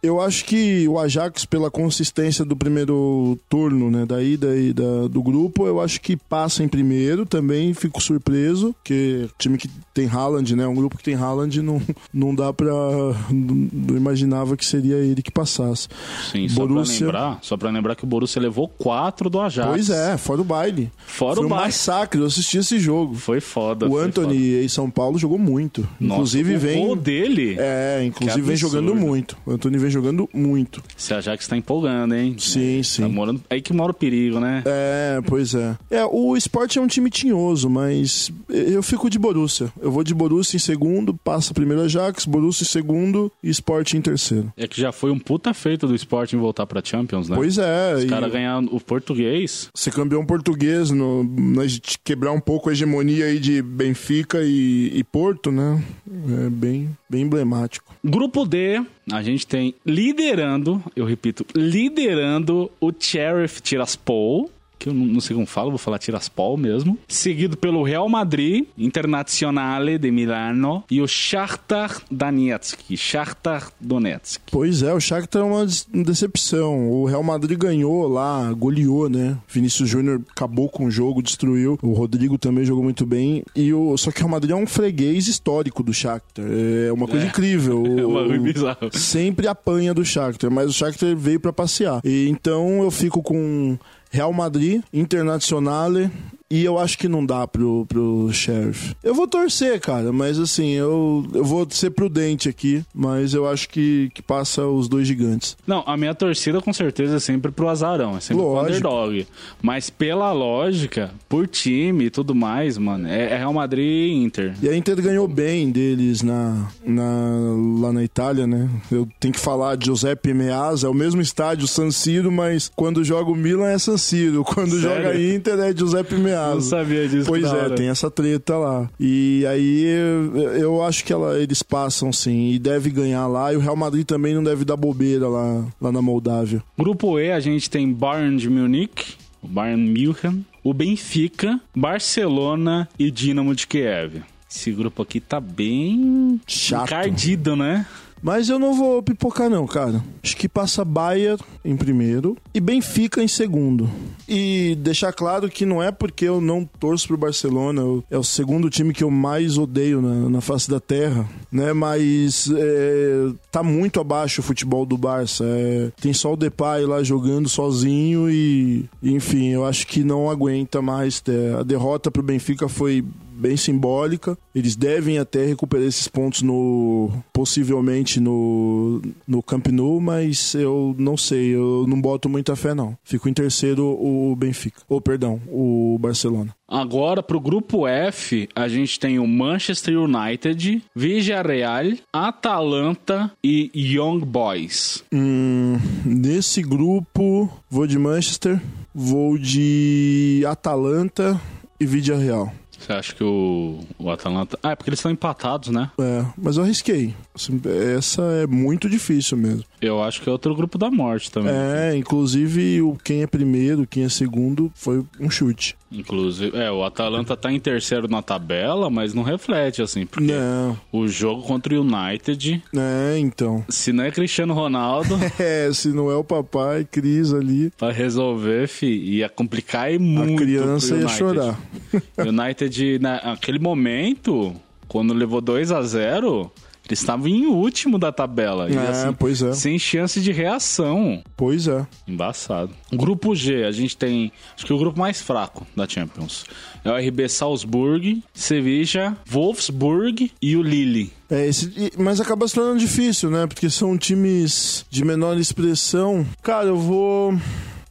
Eu acho que o Ajax, pela consistência do primeiro turno, né, da ida e da, do grupo, eu acho que passa em primeiro. Também fico surpreso, que time que tem Haaland, né, um grupo que tem Haaland, não, não dá pra... Não, não imaginava que seria ele que passasse. Sim, só Borussia- pra lembrar, só pra lembrar que o Borussia levou quatro do Ajax. Pois é, fora o baile. Fora Foi o um baile. massacre, eu assisti esse jogo. Foi foda. O Anthony em São Paulo jogou muito. Nossa, inclusive o vem. gol dele. É, inclusive vem jogando muito. O Anthony vem jogando muito. Esse Ajax tá empolgando, hein? Sim, É, sim. Tá morando... Aí que mora o perigo, né? É, pois é. É, o Sport é um time tinhoso, mas eu fico de Borussia. Eu vou de Borussia em segundo, passa primeiro Ajax, Borussia em segundo e Sport em terceiro. É que já foi um puta feito do Sporting voltar pra Champions, né? Pois é. Os e caras ganharam o português. Ser campeão português, no, quebrar um pouco a hegemonia aí de Benfica e, e Porto, né? É bem, bem emblemático. Grupo D, a gente tem liderando, eu repito, liderando o Sheriff Tiraspol. Que eu não, sei como falo, vou falar Tiraspol mesmo. Seguido pelo Real Madrid, Internazionale de Milano e o Shakhtar Donetsk. Shakhtar Donetsk. Pois é, o Shakhtar é uma decepção. O Real Madrid ganhou lá, goleou, né? Vinícius Júnior acabou com o jogo, destruiu. O Rodrigo também jogou muito bem. E o só que o Real Madrid é um freguês histórico do Shakhtar. É uma coisa É. incrível. É um O- bagulho bizarro. sempre apanha do Shakhtar, mas o Shakhtar veio pra passear. E então eu fico com Real Madrid, Internazionale e eu acho que não dá pro, pro Sheriff. Eu vou torcer, cara, mas assim, eu, eu vou ser prudente aqui, mas eu acho que, que passa os dois gigantes. Não, a minha torcida com certeza é sempre pro azarão, é sempre pro Lógico. underdog. Mas pela lógica, por time e tudo mais, mano, é, é Real Madrid e Inter. E a Inter ganhou bem deles na, na, lá na Itália, né? Eu tenho que falar de Giuseppe Meazza, é o mesmo estádio, San Siro, mas quando joga o Milan é San Siro, quando Sério? joga a Inter é Giuseppe Meazza. Não sabia disso. Pois é, hora. tem essa treta lá. E aí eu, acho que ela, eles passam sim e deve ganhar lá. E o Real Madrid também não deve dar bobeira lá, lá na Moldávia. Grupo E, a gente tem Bayern de Munique, o Bayern München, o Benfica, Barcelona e Dinamo de Kiev. Esse grupo aqui tá bem Chato. encardido, né? Mas eu não vou pipocar não, cara. Acho que passa Bayern em primeiro e Benfica em segundo. E deixar claro que não é porque eu não torço pro Barcelona, eu- é o segundo time que eu mais odeio na, na face da terra, né? Mas é, tá muito abaixo o futebol do Barça. É, tem só o Depay lá jogando sozinho e, enfim, eu acho que não aguenta mais. É, a derrota pro Benfica foi bem simbólica. Eles devem até recuperar esses pontos no possivelmente no no Camp Nou, mas eu não sei, eu não boto muita fé não. Fico em terceiro o Benfica. Ou perdão, o Barcelona. Agora, pro grupo F, a gente tem o Manchester United, Villarreal, Atalanta e Young Boys. Hum, nesse grupo, vou de Manchester, vou de Atalanta e Vídea Real. Você acha que o, o Atalanta. Ah, é porque eles estão empatados, né? É, mas eu arrisquei. Assim, essa é muito difícil mesmo. Eu acho que é outro grupo da morte também. É, inclusive o quem é primeiro, quem é segundo, foi um chute. Inclusive, é, o Atalanta tá em terceiro na tabela, mas não reflete, assim, porque Não. o jogo contra o United, É, então. se não é Cristiano Ronaldo, É, se não é o papai, Cris ali, pra resolver, fi, ia complicar e muito. a criança ia chorar. United, naquele momento, quando levou 2 a 0 eles estavam em último da tabela. E, É, assim, pois é. Sem chance de reação. Pois é. Embaçado. Grupo G, a gente tem. Acho que o grupo mais fraco da Champions. É o RB Salzburg, Sevilla, Wolfsburg e o Lille. É, esse, e- mas acaba se tornando difícil, né? Porque são times de menor expressão. Cara, eu vou.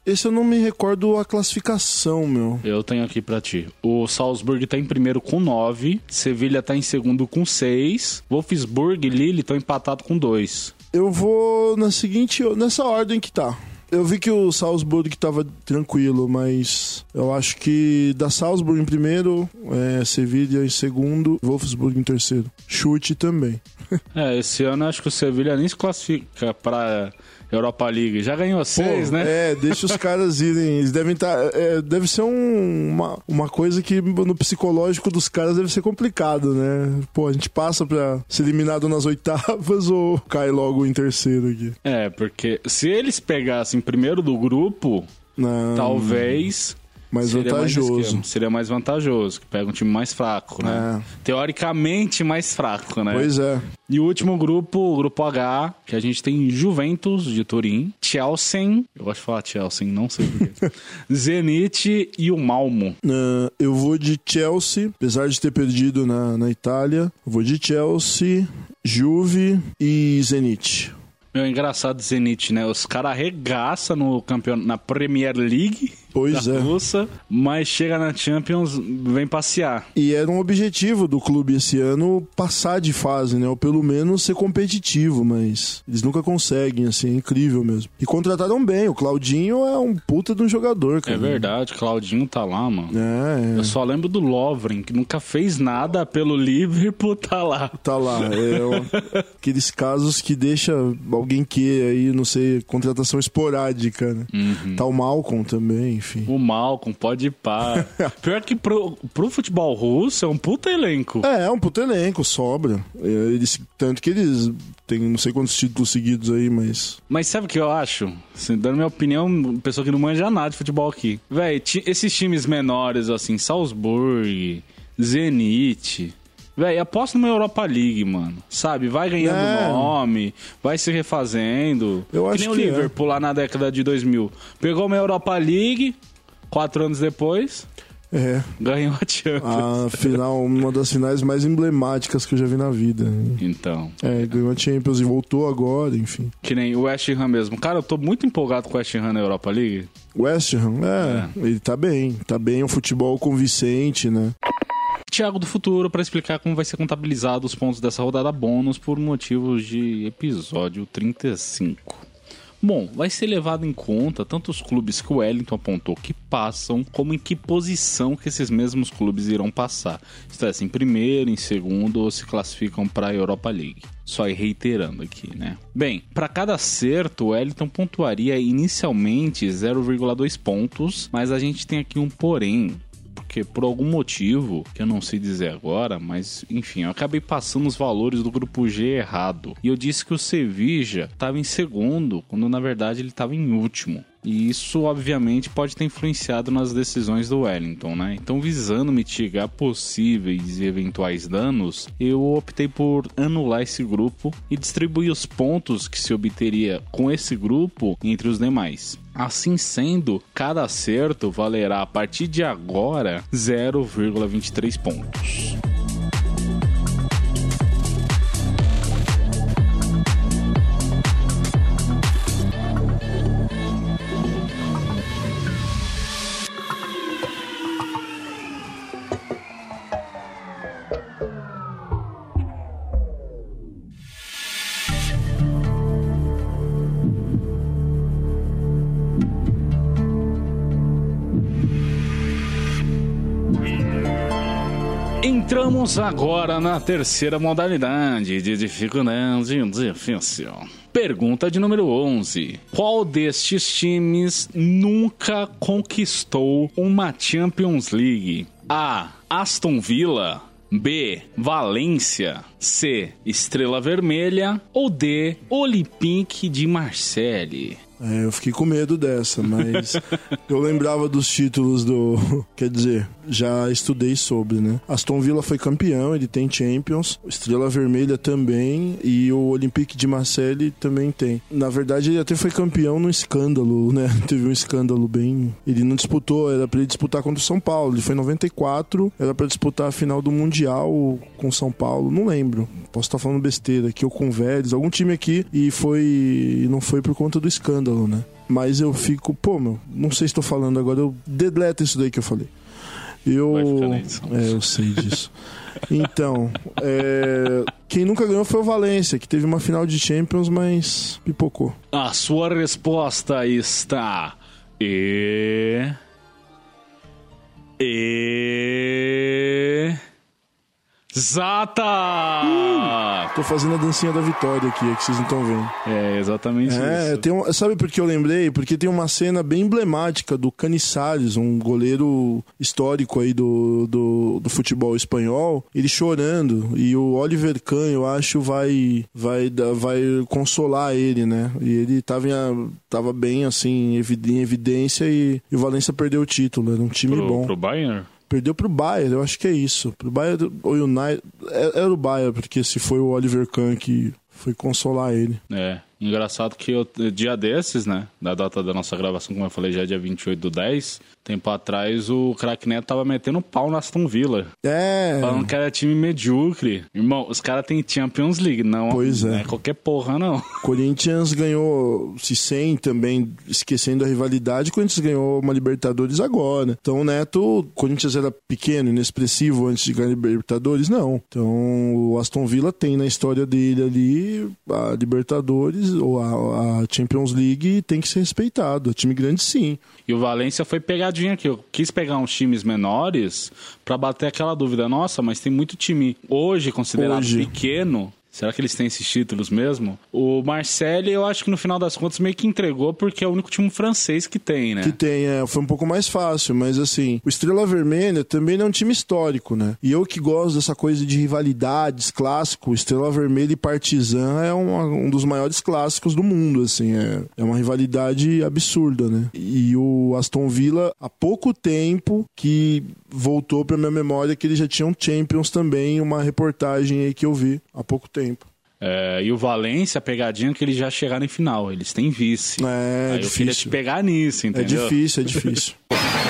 Esse eu não me recordo a classificação, meu. Eu tenho aqui pra ti. O Salzburg tá em primeiro com 9, Sevilha tá em segundo com 6, Wolfsburg e Lille estão empatados com 2. Eu vou na seguinte. nessa ordem que tá. Eu vi que o Salzburg tava tranquilo, mas eu acho que da Salzburg em primeiro, é, Sevilha em segundo, Wolfsburg em terceiro. Chute também. É, esse ano acho que o Sevilha nem se classifica pra Europa League. Já ganhou Pô, seis, né? É, deixa os caras irem. Eles devem estar. deve ser um- uma, uma coisa que no psicológico dos caras deve ser complicado, né? Pô, a gente passa pra ser eliminado nas oitavas ou cai logo em terceiro aqui? É, porque se eles pegassem primeiro do grupo, Não, talvez. Mais seria vantajoso. esquema. seria mais vantajoso, que pega um time mais fraco, né? Teoricamente mais fraco, né? Pois é. E o último grupo, o grupo H, que a gente tem Juventus de Turim, Chelsea, eu gosto de falar Chelsea, não sei porquê. Zenit e o Malmo. Ah, eu vou de Chelsea, apesar de ter perdido na, na Itália. Eu vou de Chelsea, Juve e Zenit. Meu, engraçado Zenit, né? Os caras arregaçam no campeon... na Premier League Pois é. Russa, mas chega na Champions, vem passear. E era um objetivo do clube esse ano passar de fase, né? Ou pelo menos ser competitivo, mas eles nunca conseguem, assim, é incrível mesmo. E contrataram bem, o Claudinho é um puta de um jogador, cara. É verdade, Claudinho tá lá, mano. É, Eu só lembro do Lovren, que nunca fez nada pelo Liverpool, tá lá. tá lá. É um- aqueles casos que deixa alguém que aí, não sei, contratação esporádica, né? Uhum. Tá o Malcolm também, enfim. O Malcolm, pode pá. Pior que pro, pro futebol russo é um puta elenco. É, é um puto elenco, sobra. Eles, tanto que eles têm não sei quantos títulos seguidos aí, mas. Mas sabe o que eu acho? Assim, dando minha opinião, pessoa que não manja nada de futebol aqui. Véi, esses times menores, assim, Salzburg, Zenit. Véi, aposta numa Europa League, mano. Sabe? Vai ganhando É. nome, vai se refazendo. Eu que acho nem o que é. Liverpool lá na década de 2000. Pegou uma Europa League, quatro anos depois, É. ganhou a Champions. A final, uma das finais mais emblemáticas que eu já vi na vida. Então, É, ganhou a Champions e voltou agora, enfim. que nem o West Ham mesmo. Cara, eu tô muito empolgado com o West Ham na Europa League. West Ham, é, ele tá bem. Tá bem, um futebol convincente, né? Thiago do Futuro para explicar como vai ser contabilizado os pontos dessa rodada bônus por motivos de episódio 35. Bom, vai ser levado em conta tanto os clubes que o Wellington apontou que passam, como em que posição que esses mesmos clubes irão passar. Se em primeiro, em segundo ou se classificam para a Europa League. Só reiterando aqui, né? Bem, para cada acerto, o Wellington pontuaria inicialmente 0,2 pontos, mas a gente tem aqui um porém porque por algum motivo, que eu não sei dizer agora, mas enfim, eu acabei passando os valores do grupo G errado. E eu disse que o Sevilla estava em segundo, quando na verdade ele estava em último. E isso, obviamente, pode ter influenciado nas decisões do Wellington, né? Então, visando mitigar possíveis e eventuais danos, eu optei por anular esse grupo e distribuir os pontos que se obteria com esse grupo entre os demais. Assim sendo, cada acerto valerá a partir de agora 0,23 pontos. Entramos agora na terceira modalidade de dificuldade difícil. Pergunta de número 11. Qual destes times nunca conquistou uma Champions League? A. Aston Villa. B. Valência. C. Estrela Vermelha. Ou D. Olympique de Marseille. É, eu fiquei com medo dessa, mas eu lembrava dos títulos do. Quer dizer, já estudei sobre, né? Aston Villa foi campeão, ele tem Champions, Estrela Vermelha também e o Olympique de Marseille também tem. Na verdade, ele até foi campeão no escândalo, né? Teve um escândalo bem. Ele não disputou, era para ele disputar contra o São Paulo. Ele foi em 94, era para disputar a final do Mundial com São Paulo, não lembro. Posso estar falando besteira aqui ou com Vélez, algum time aqui e foi. não foi por conta do escândalo, né? Mas eu fico, pô, meu, não sei se estou falando agora, eu deleto isso daí que eu falei. Eu, é, eu sei disso. Então, é, quem nunca ganhou foi o Valência, que teve uma final de Champions, mas pipocou. A sua resposta está e e Exata! Hum, tô fazendo a dancinha da vitória aqui, é que vocês não estão vendo. É, exatamente é, isso. Um, sabe por que eu lembrei? Porque tem uma cena bem emblemática do Caniçares, um goleiro histórico aí do, do, do, futebol espanhol, ele chorando, e o Oliver Kahn, eu acho, vai, vai, vai consolar ele, né? E ele tava, em, tava bem, assim, em evidência e, e o Valência perdeu o título, era um time pro, bom. Pro Bayern? Perdeu pro Bayern, eu acho que é isso. Pro Bayern ou United. É, era o Bayern, porque se foi o Oliver Kahn que foi consolar ele. É. Engraçado que eu, dia desses, né? Da data da nossa gravação, como eu falei, já é dia 28 do 10. Tempo atrás, o Crack Neto tava metendo pau na Aston Villa. É. Falando que era time medíocre. Irmão, os caras têm Champions League, não, pois é. não é qualquer porra, não. Corinthians ganhou, se sem também, esquecendo a rivalidade, Corinthians ganhou uma Libertadores agora. Então, o Neto, Corinthians era pequeno, inexpressivo antes de ganhar Libertadores? Não. Então, o Aston Villa tem na história dele ali a Libertadores ou a, a Champions League tem que ser respeitado. É time grande, sim. E o Valência foi pegadinha aqui. Eu quis pegar uns times menores para bater aquela dúvida. Nossa, mas tem muito time hoje considerado Hoje. pequeno Será que eles têm esses títulos mesmo? O Marseille, eu acho que no final das contas meio que entregou porque é o único time francês que tem, né? Que tem, é. Foi um pouco mais fácil, mas assim, o Estrela Vermelha também não é um time histórico, né? E eu que gosto dessa coisa de rivalidades, clássico, Estrela Vermelha e Partizan é um, um dos maiores clássicos do mundo, assim. É, é uma rivalidade absurda, né? E o Aston Villa, há pouco tempo que voltou pra minha memória que eles já tinham Champions também, uma reportagem aí que eu vi há pouco tempo. É, e o Valência, a pegadinha que eles já chegaram em final, eles têm vice. É, Aí difícil. eu queria te pegar nisso, entendeu? É difícil, é difícil.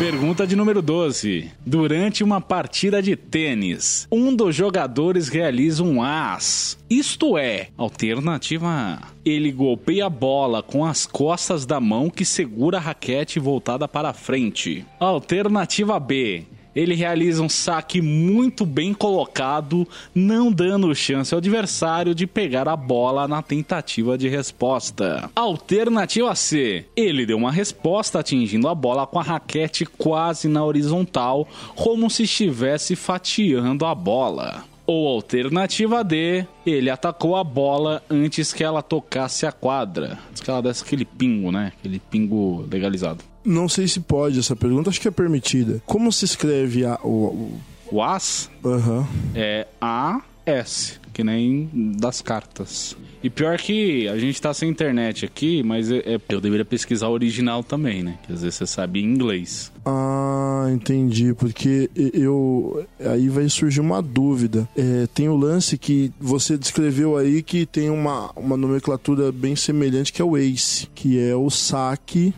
Pergunta de número 12. Durante uma partida de tênis, um dos jogadores realiza um as. Isto é, alternativa A. Ele golpeia a bola com as costas da mão que segura a raquete voltada para frente. Alternativa B. Ele realiza um saque muito bem colocado, não dando chance ao adversário de pegar a bola na tentativa de resposta. Alternativa C. Ele deu uma resposta atingindo a bola com a raquete quase na horizontal, como se estivesse fatiando a bola. Ou alternativa D, ele atacou a bola antes que ela tocasse a quadra. Diz que ela desse aquele pingo, né? Aquele pingo legalizado. Não sei se pode essa pergunta, acho que é permitida. Como se escreve a, o. O as Aham. é A-S, que nem das cartas. E pior que a gente tá sem internet aqui, mas é- é- eu deveria pesquisar o original também, né? Que às vezes você sabe inglês. Ah, entendi. Porque eu. Aí vai surgir uma dúvida. É, tem o lance que você descreveu aí que tem uma, uma nomenclatura bem semelhante que é o ace, que é o saque.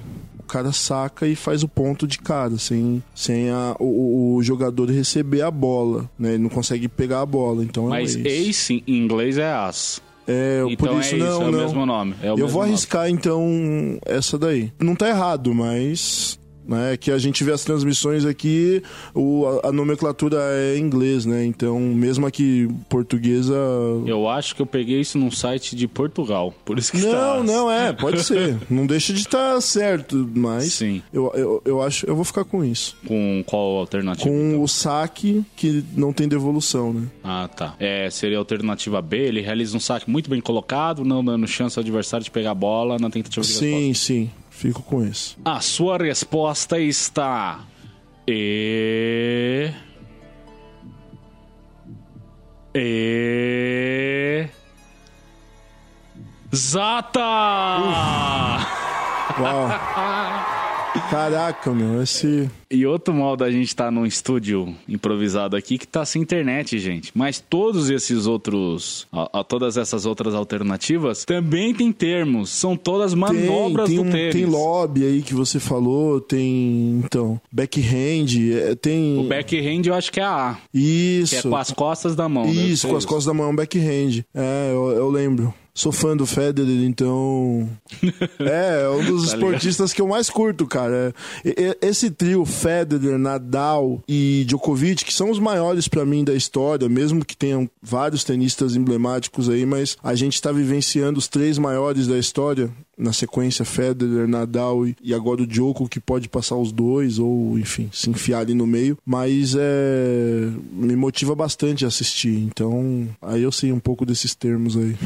O cara saca e faz o ponto de cara, sem, sem a- o, o jogador receber a bola, né? Ele não consegue pegar a bola, então Mas é o ace. em inglês é as. É, Então por é isso isso, não, é o não. mesmo nome. É o Eu mesmo vou nome. arriscar então essa daí. Não tá errado, mas né? Que a gente vê as transmissões aqui, o, a, a nomenclatura é em inglês, né? Então, mesmo aqui portuguesa. Eu acho que eu peguei isso num site de Portugal, por isso que Não, está... não é, pode ser. não deixa de estar certo, mas. Sim. Eu, eu, eu acho. Eu vou ficar com isso. Com qual alternativa? Com então? o saque que não tem devolução, né? Ah, tá. É, seria a alternativa B, ele realiza um saque muito bem colocado, não dando chance ao adversário de pegar a bola na tentativa de resposta. Sim, sim. Fico com isso. A sua resposta está. E. E. Zata! Uau. Caraca, meu, esse. E outro mal da gente estar num estúdio improvisado aqui que tá sem internet, gente. Mas todos esses outros, a, a- todas essas outras alternativas também tem termos. São todas manobras tem, do um, tênis. tem lobby aí que você falou, tem. Então, backhand, é, tem. O backhand eu acho que é a A. Isso. Que é com as costas da mão. deve Isso, com as costas da mão, backhand. É, eu, eu lembro. Sou fã do Federer, então. é, é um dos Tá ligado? esportistas que eu mais curto, cara. Esse trio Federer, Nadal e Djokovic, que são os maiores pra mim da história, mesmo que tenham vários tenistas emblemáticos aí, mas a gente tá vivenciando os três maiores da história. Na sequência, Federer, Nadal e- agora o Djoko, que pode passar os dois, ou enfim, se enfiar ali no meio. Mas é. me motiva bastante a assistir. Então, aí eu sei um pouco desses termos aí.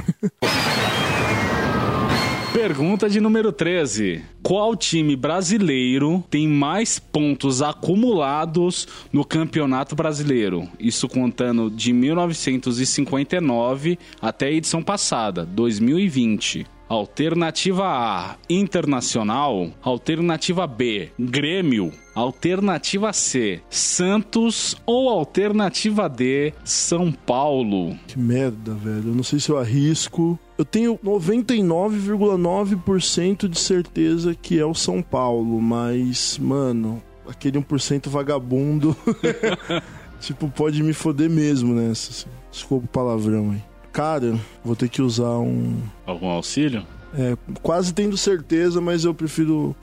Pergunta de número 13. Qual time brasileiro tem mais pontos acumulados no Campeonato Brasileiro? Isso contando de 1959 até a edição passada, 2020. Alternativa A, Internacional. Alternativa B, Grêmio. Alternativa C, Santos. Ou alternativa D, São Paulo. que merda, velho. Eu não sei se eu arrisco. Eu tenho 99,9% de certeza que é o São Paulo, mas, mano, aquele 1% vagabundo. tipo, pode me foder mesmo nessa. assim. Desculpa o palavrão aí. Cara, vou ter que usar um. Algum auxílio? É, quase tendo certeza, mas eu prefiro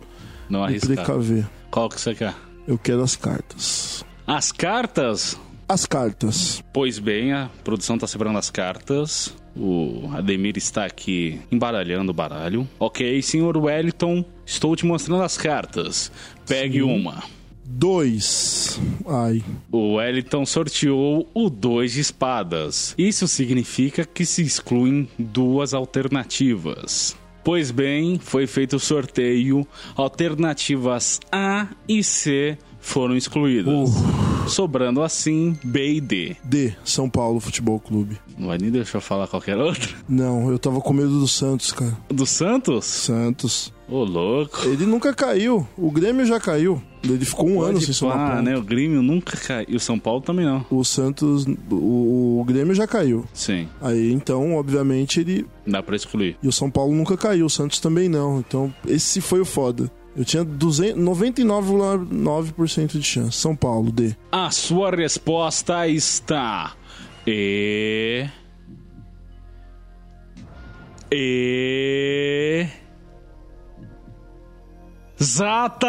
Não arriscar. precaver. Qual que você quer? Eu quero as cartas. As cartas? As cartas. Pois bem, a produção tá separando as cartas. O Ademir está aqui embaralhando o baralho. Ok, senhor Wellington, estou te mostrando as cartas. Pegue Sim. uma. Dois. Ai. O Wellington sorteou o dois de espadas. Isso significa que se excluem duas alternativas. Pois bem, foi feito o sorteio. Alternativas A e C foram excluídas. Sobrando assim B e D. D. São Paulo Futebol Clube. Não vai nem deixar eu falar qualquer outra? Não, eu tava com medo do Santos, cara. Do Santos? Santos. Ô, louco. Ele nunca caiu. O Grêmio já caiu. Ele ficou um ano Pode sem somar ponto. né? O Grêmio nunca caiu. E o São Paulo também não. O Santos, o, o Grêmio já caiu. Sim, Aí então, obviamente, ele. dá pra excluir. E o São Paulo nunca caiu, o Santos também não. Então, esse foi o foda. Eu tinha 200 99,9% de chance. São Paulo, D. A sua resposta está. E. E. Zata!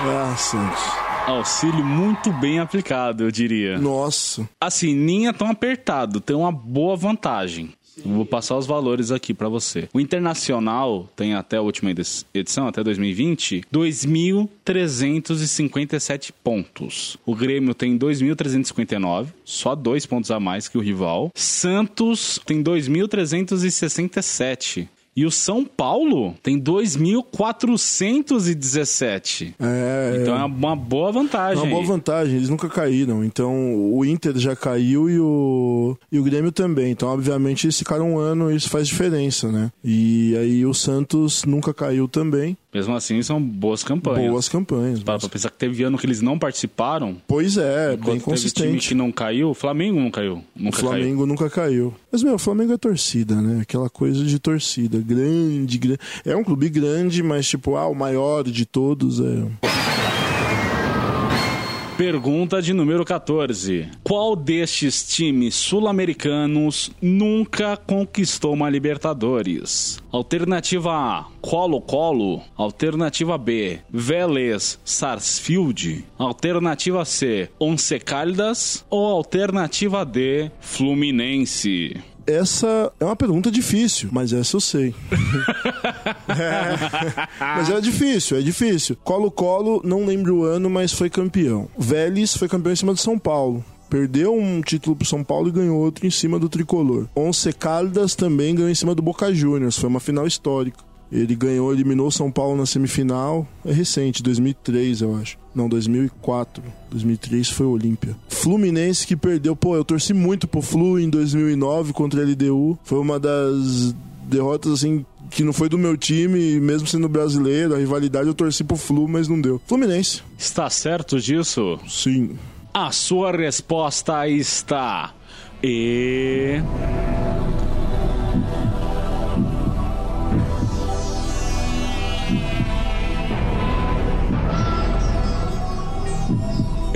Ah, Santos. Auxílio muito bem aplicado, eu diria. Nossa. Assim, nem é tão apertado, tem uma boa vantagem. Vou passar os valores aqui pra você. O Internacional tem até a última edi- edição, até 2020, 2.357 pontos. O Grêmio tem 2.359, só dois pontos a mais que o rival. Santos tem 2.367. E o São Paulo tem 2.417. É. Então é uma boa É vantagem. uma boa vantagem, eles nunca caíram. Então o Inter já caiu e o, e o Grêmio também. Então, obviamente, eles ficaram um ano e isso faz diferença, né? E aí o Santos nunca caiu também. Mesmo assim, são boas campanhas. Boas campanhas. Para pensar que teve ano que eles não participaram. Pois é, bem teve time consistente. que não caiu. O Flamengo não caiu. O Flamengo nunca caiu. Mas, meu, o Flamengo é torcida, né? Aquela coisa de torcida. Grande, grande. É um clube grande, mas, tipo, ah, o maior de todos é. Pergunta de número 14. Qual destes times sul-americanos nunca conquistou uma Libertadores? Alternativa A, Colo-Colo. Alternativa B, Vélez Sarsfield. Alternativa C, Once Caldas. Ou alternativa D, Fluminense? Essa é uma pergunta difícil, mas essa eu sei. é, mas é difícil, é difícil. Colo-Colo, não lembro o ano, mas foi campeão. Vélez foi campeão em cima de São Paulo. Perdeu um título pro São Paulo e ganhou outro em cima do Tricolor. Once Caldas também ganhou em cima do Boca Juniors. Foi uma final histórica. Ele ganhou, eliminou São Paulo na semifinal. É recente, 2003, eu acho. Não, 2004. 2003 foi o Olímpia. Fluminense que perdeu. Pô, eu torci muito pro Flu em 2009 contra a LDU. Foi uma das derrotas, assim, que não foi do meu time, mesmo sendo brasileiro. A rivalidade eu torci pro Flu, mas não deu. Fluminense. Está certo disso? Sim. A sua resposta está. E.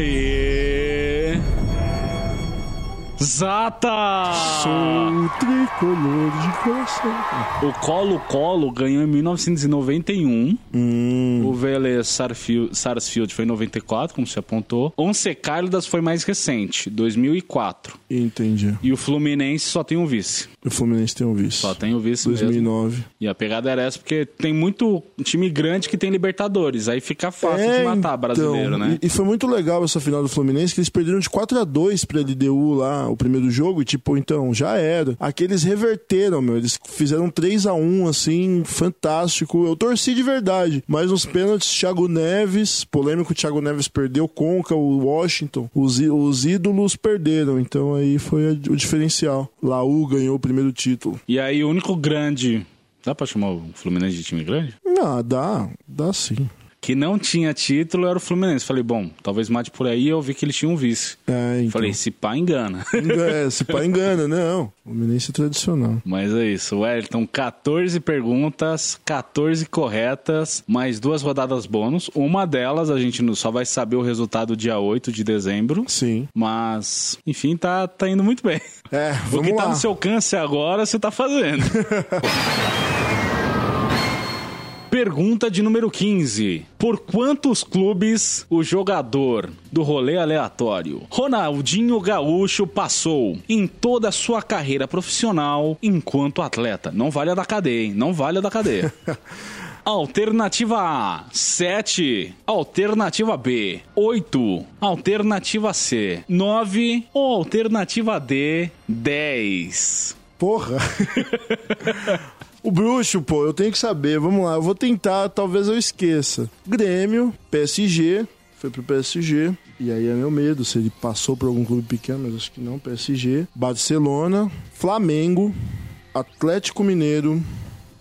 E. Zata! Sou tricolor de coração. O Colo-Colo ganhou em 1991. Hum, O Vélez Sarfield, Sarsfield foi em 94, como você apontou. Once Caldas foi mais recente, 2004. entendi. E o Fluminense só tem um vice. O Fluminense tem um vice. Só tem o vice mesmo. 2009. E a pegada era essa, porque tem muito time grande que tem Libertadores. Aí fica fácil de matar brasileiro, então, né? E, e foi muito legal essa final do Fluminense, que eles perderam de 4 a 2 pra LDU lá, o primeiro jogo, e tipo, então, já era. Aqui eles reverteram, meu. Eles fizeram 3 a 1 assim, fantástico. Eu torci de verdade. Mas nos pênaltis, Thiago Neves, polêmico, Thiago Neves perdeu Conca, o Washington, os, os ídolos perderam. Então aí foi o diferencial. Laú ganhou o primeiro título. E aí o único grande. Dá pra chamar o Fluminense de time grande? Não, dá, dá sim. Que não tinha título era o Fluminense. Falei, bom, talvez mate por aí. Eu vi que eles tinham um vice. É, então. Falei, se pá, engana. É, se pá engana, não. Fluminense é tradicional. Mas é isso, Wellington, 14 perguntas, 14 corretas, mais duas rodadas bônus. Uma delas a gente só vai saber o resultado dia 8 de dezembro. Sim. Mas, enfim, tá, tá indo muito bem. É, o vamos que tá lá. no seu alcance agora, você tá fazendo. Pergunta de número 15. Por quantos clubes o jogador do rolê aleatório Ronaldinho Gaúcho passou em toda a sua carreira profissional enquanto atleta? Não vale a da cadeia, hein? Não vale a da cadeia. Alternativa A, 7. Alternativa B, 8. Alternativa C, 9. Ou alternativa D, 10. Porra. o bruxo, pô, eu tenho que saber. Vamos lá, eu vou tentar, talvez eu esqueça. Grêmio, PSG, foi pro PSG. E aí é meu medo se ele passou por algum clube pequeno, mas acho que não. PSG, Barcelona, Flamengo, Atlético Mineiro,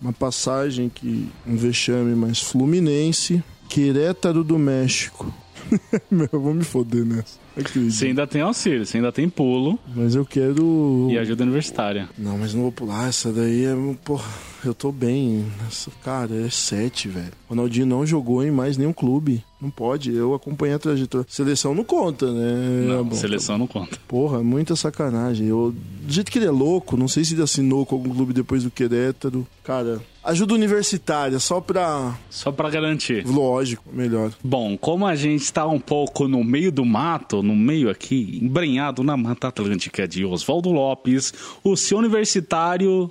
uma passagem que um vexame, mas Fluminense, Querétaro do México. Meu, eu vou me foder nessa. Acredito. Você ainda tem auxílio, você ainda tem pulo Mas eu quero. e ajuda universitária. Não, mas não vou pular. Essa daí é. Porra, eu tô bem. Essa, cara, é sete, velho. Ronaldinho não jogou em mais nenhum clube. Não pode. Eu acompanhei a trajetória. Seleção não conta, né? Não, É bom. seleção não conta. Porra, muita sacanagem. Eu, do jeito que ele é louco, não sei se ele assinou com algum clube depois do Querétaro. Cara, ajuda universitária, só pra. Só pra garantir. Lógico, melhor. Bom, como a gente está um pouco no meio do mato, no meio aqui, embrenhado na Mata Atlântica de Oswaldo Lopes, o seu universitário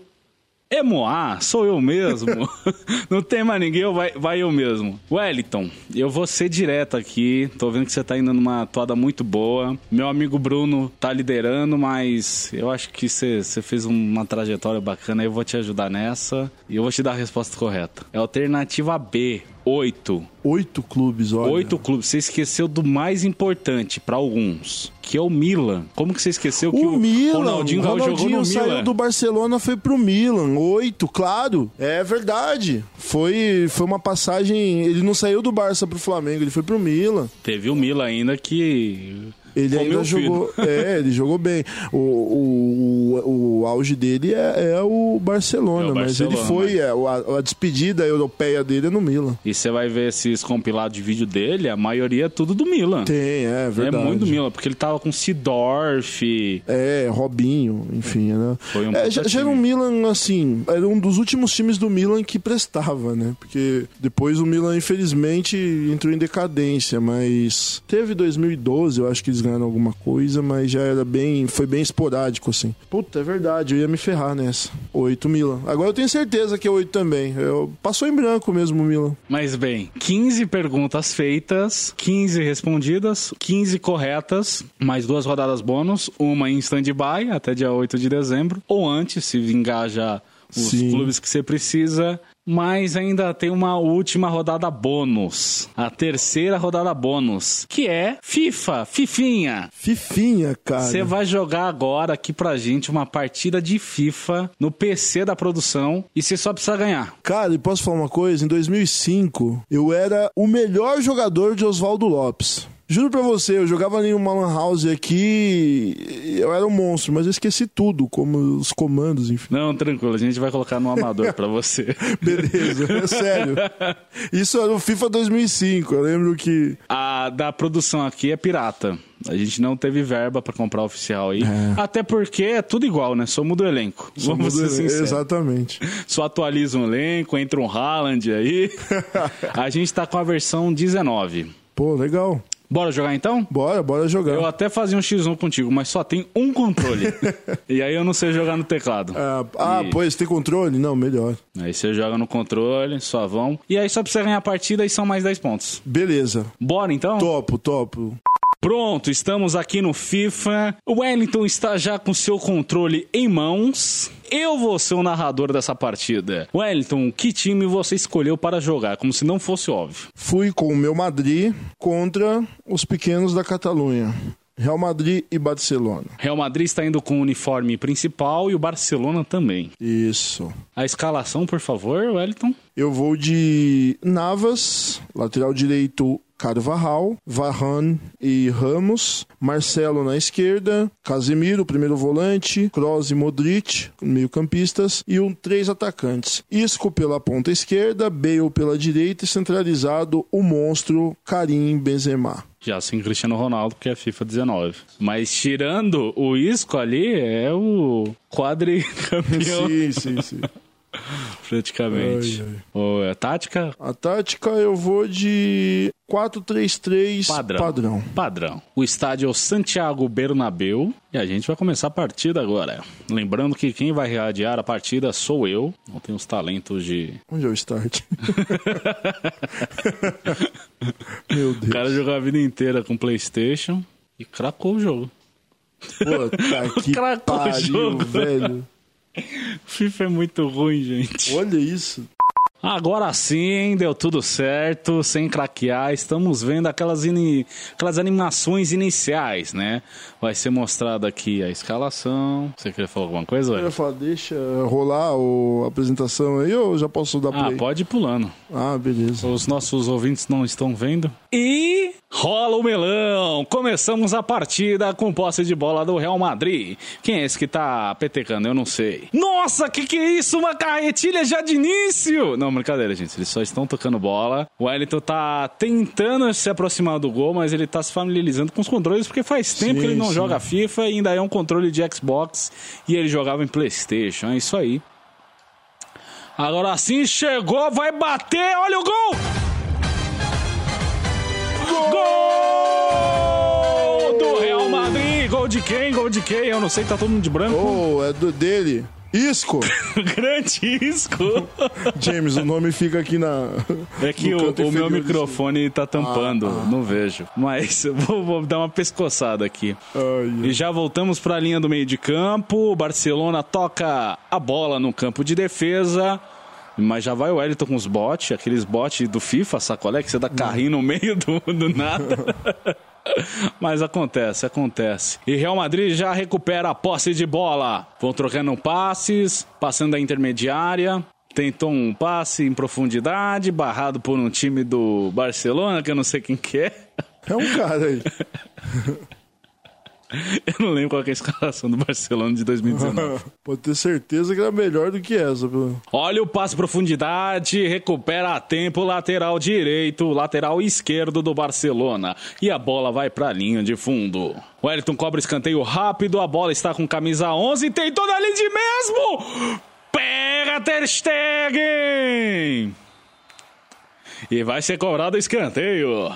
é Moá, sou eu mesmo. Não tem mais ninguém, vai, vai eu mesmo. Wellington, eu vou ser direto aqui. Tô vendo que você tá indo numa toada muito boa. Meu amigo Bruno tá liderando, mas eu acho que você fez uma trajetória bacana. Eu vou te ajudar nessa e eu vou te dar a resposta correta. É alternativa B, 8. Oito clubes, olha. Oito clubes. Você esqueceu do mais importante pra alguns, que é o Milan. Como que você esqueceu que O o Milan, Ronaldinho, Gaúcho jogou no saiu Milan? do Barcelona, foi pro Milan. Oito, claro. É verdade. Foi, foi uma passagem. Ele não saiu do Barça pro Flamengo, ele foi pro Milan. Teve o Milan ainda que Ele Comeu ainda jogou. É, ele jogou bem. O, o, o, o auge dele é, é o Barcelona, É o mas ele Barcelona, foi. é, a, a despedida europeia dele é no Milan. E você vai ver esses compilados de vídeo dele, a maioria é tudo do Milan. Tem, é É verdade. muito do Milan, porque ele tava com Sidorf. É, Robinho, enfim, né? Foi um É, já, já era um. Milan, assim, era um dos últimos times do Milan que prestava, né? Porque depois o Milan, infelizmente, entrou em decadência, mas teve 2012, eu acho que eles ganharam alguma coisa, mas já era bem, foi bem esporádico, assim. Puta, é verdade, eu ia me ferrar nessa. Oito Milan. Agora eu tenho certeza que é oito também. Eu, passou em branco mesmo o Milan. Mas bem, 15 perguntas feitas, 15 respondidas, 15 corretas, mais duas rodadas bônus, uma em stand-by até dia 8 de dezembro, ou antes, se engaja os Sim. clubes que você precisa. Mas ainda tem uma última rodada bônus. A terceira rodada bônus. Que é FIFA, Fifinha. Fifinha, cara. Você vai jogar agora aqui pra gente uma partida de FIFA no PC da produção e você só precisa ganhar. Cara, e posso falar uma coisa? Em 2005, eu era o melhor jogador de Oswaldo Lopes. Juro pra você, eu jogava ali uma lan house aqui, eu era um monstro, mas eu esqueci tudo, como os comandos, enfim. Não, tranquilo, a gente vai colocar no amador pra você. Beleza, é sério. Isso era o FIFA 2005, eu lembro que... A da produção aqui é pirata. A gente não teve verba pra comprar oficial aí. Até porque é tudo igual, né? Só muda o elenco. Vamos ser sinceros. Exatamente. Só atualiza um elenco, entra um Haaland aí. a gente tá com a versão 19. Pô, legal. Bora jogar então? Bora, bora jogar. Eu até fazia um X1 contigo, mas só tem um controle. e aí eu não sei jogar no teclado. Ah, ah E- pois tem controle? Não, melhor. Aí você joga no controle, suavão. E aí só precisa ganhar a partida e são mais 10 pontos. Beleza. Bora então? Topo, topo. Pronto, estamos aqui no FIFA. O Wellington está já com seu controle em mãos. Eu vou ser o narrador dessa partida. Wellington, que time você escolheu para jogar? Como se não fosse óbvio. Fui com o meu Madrid contra os pequenos da Catalunha. Real Madrid e Barcelona. Real Madrid está indo com o uniforme principal e o Barcelona também. Isso. A escalação, por favor, Wellington. Eu vou de Navas, lateral direito Carvajal, Varane e Ramos, Marcelo na esquerda, Casemiro, primeiro volante, Kroos e Modric, meio-campistas, e um três atacantes. Isco pela ponta esquerda, Bale pela direita e centralizado o monstro Karim Benzema. Já sem Cristiano Ronaldo, porque é FIFA 19. Mas tirando o Isco ali, é o quadricampeão, Sim, sim, sim. praticamente. Ai, ai. É tática A tática eu vou de 4-3-3 padrão. padrão. Padrão. O estádio é o Santiago Bernabéu e a gente vai começar a partida agora. Lembrando que quem vai radiar a partida sou eu. Não tenho os talentos de... Onde é o start? Meu O Deus. cara jogou a vida inteira com Playstation e cracou o jogo. Puta que Cracou o pariu, jogo. velho. FIFA é muito ruim, gente. Olha isso. Agora sim, deu tudo certo, sem craquear. Estamos vendo aquelas, aquelas animações iniciais, né? Vai ser mostrada aqui a escalação. Você queria falar alguma coisa? Eu ia falar, deixa rolar o- a apresentação aí ou já posso dar Ah, play? pode ir pulando. Ah, beleza. Os nossos ouvintes não estão vendo. E rola o melão! Começamos a partida com posse de bola do Real Madrid. Quem é esse que tá petecando? Eu não sei. Nossa, que que é isso? Uma carretilha já de início! Não, brincadeira, gente. Eles só estão tocando bola. O Wellington tá tentando se aproximar do gol, mas ele tá se familiarizando com os controles porque faz tempo Sim, que ele não sim. joga FIFA e ainda é um controle de Xbox e ele jogava em PlayStation. É isso aí. Agora sim chegou, vai bater, olha o gol! Gol do Real Madrid! Gol de quem? Gol de quem? Eu não sei, tá todo mundo de branco. Oh, é do dele. Isco. Grande risco! James, o nome fica aqui na. É que o, o meu microfone tá tampando, não vejo. Mas vou, vou dar uma pescoçada aqui. E já voltamos para a linha do meio de campo. O Barcelona toca a bola no campo de defesa. Mas já vai o Wellington com os bots, aqueles bots do FIFA, sacolé, que você dá carrinho no meio do, do nada. Mas acontece, acontece. E Real Madrid já recupera a posse de bola. Vão trocando passes, passando a intermediária. Tentou um passe em profundidade, barrado por um time do Barcelona, que eu não sei quem que é. É um cara aí. Eu não lembro qual é a escalação do Barcelona de 2019. Pode ter certeza que era melhor do que essa. pelo- Olha o passe profundidade, recupera a tempo lateral direito, lateral esquerdo do Barcelona. E a bola vai pra linha de fundo. Wellington cobra escanteio rápido, a bola está com camisa 11, tentou na linha de mesmo! Pega Ter Stegen! E vai ser cobrado escanteio.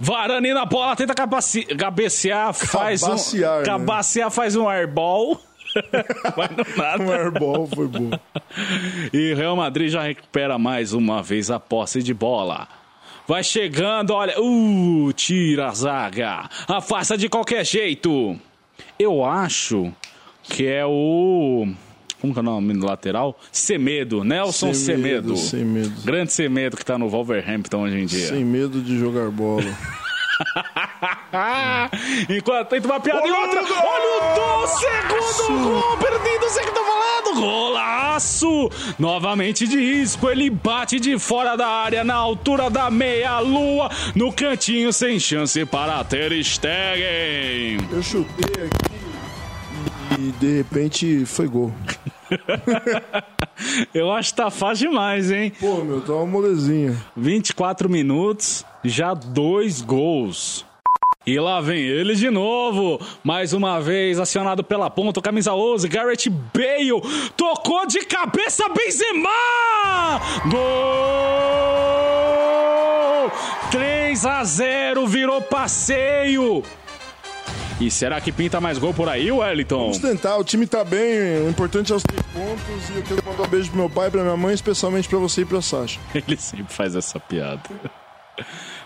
Varane na bola, tenta cabecear, faz Cabacear, um... né? Cabacear faz um airball. Vai no nada. Um airball foi bom. E Real Madrid já recupera mais uma vez a posse de bola. Vai chegando, olha. Uh, tira a zaga. Afasta de qualquer jeito. Eu acho que é o. Como que é o nome do lateral? Semedo, Nelson Semedo. Sem medo. Grande Semedo que tá no Wolverhampton hoje em dia. Sem medo de jogar bola. Enquanto tenta uma piada e Olha outra. o gol! Olha o do segundo gol perdido, você que tá falando. Golaço! Novamente de risco, ele bate de fora da área na altura da meia-lua, no cantinho sem chance para Ter Stegen. Eu chutei aqui e de repente foi gol. Eu acho que tá fácil demais, hein? Pô, meu, tá uma molezinha. 24 minutos, já dois gols. E lá vem ele de novo. Mais uma vez acionado pela ponta, camisa 11, Garrett Bale. Tocou de cabeça Benzema! Gol! 3 a 0, virou passeio. E será que pinta mais gol por aí, Wellington? Vamos tentar, o time tá bem. O importante é os três pontos. E eu quero mandar um beijo pro meu pai, pra minha mãe, especialmente pra você e pra Sasha. Ele sempre faz essa piada.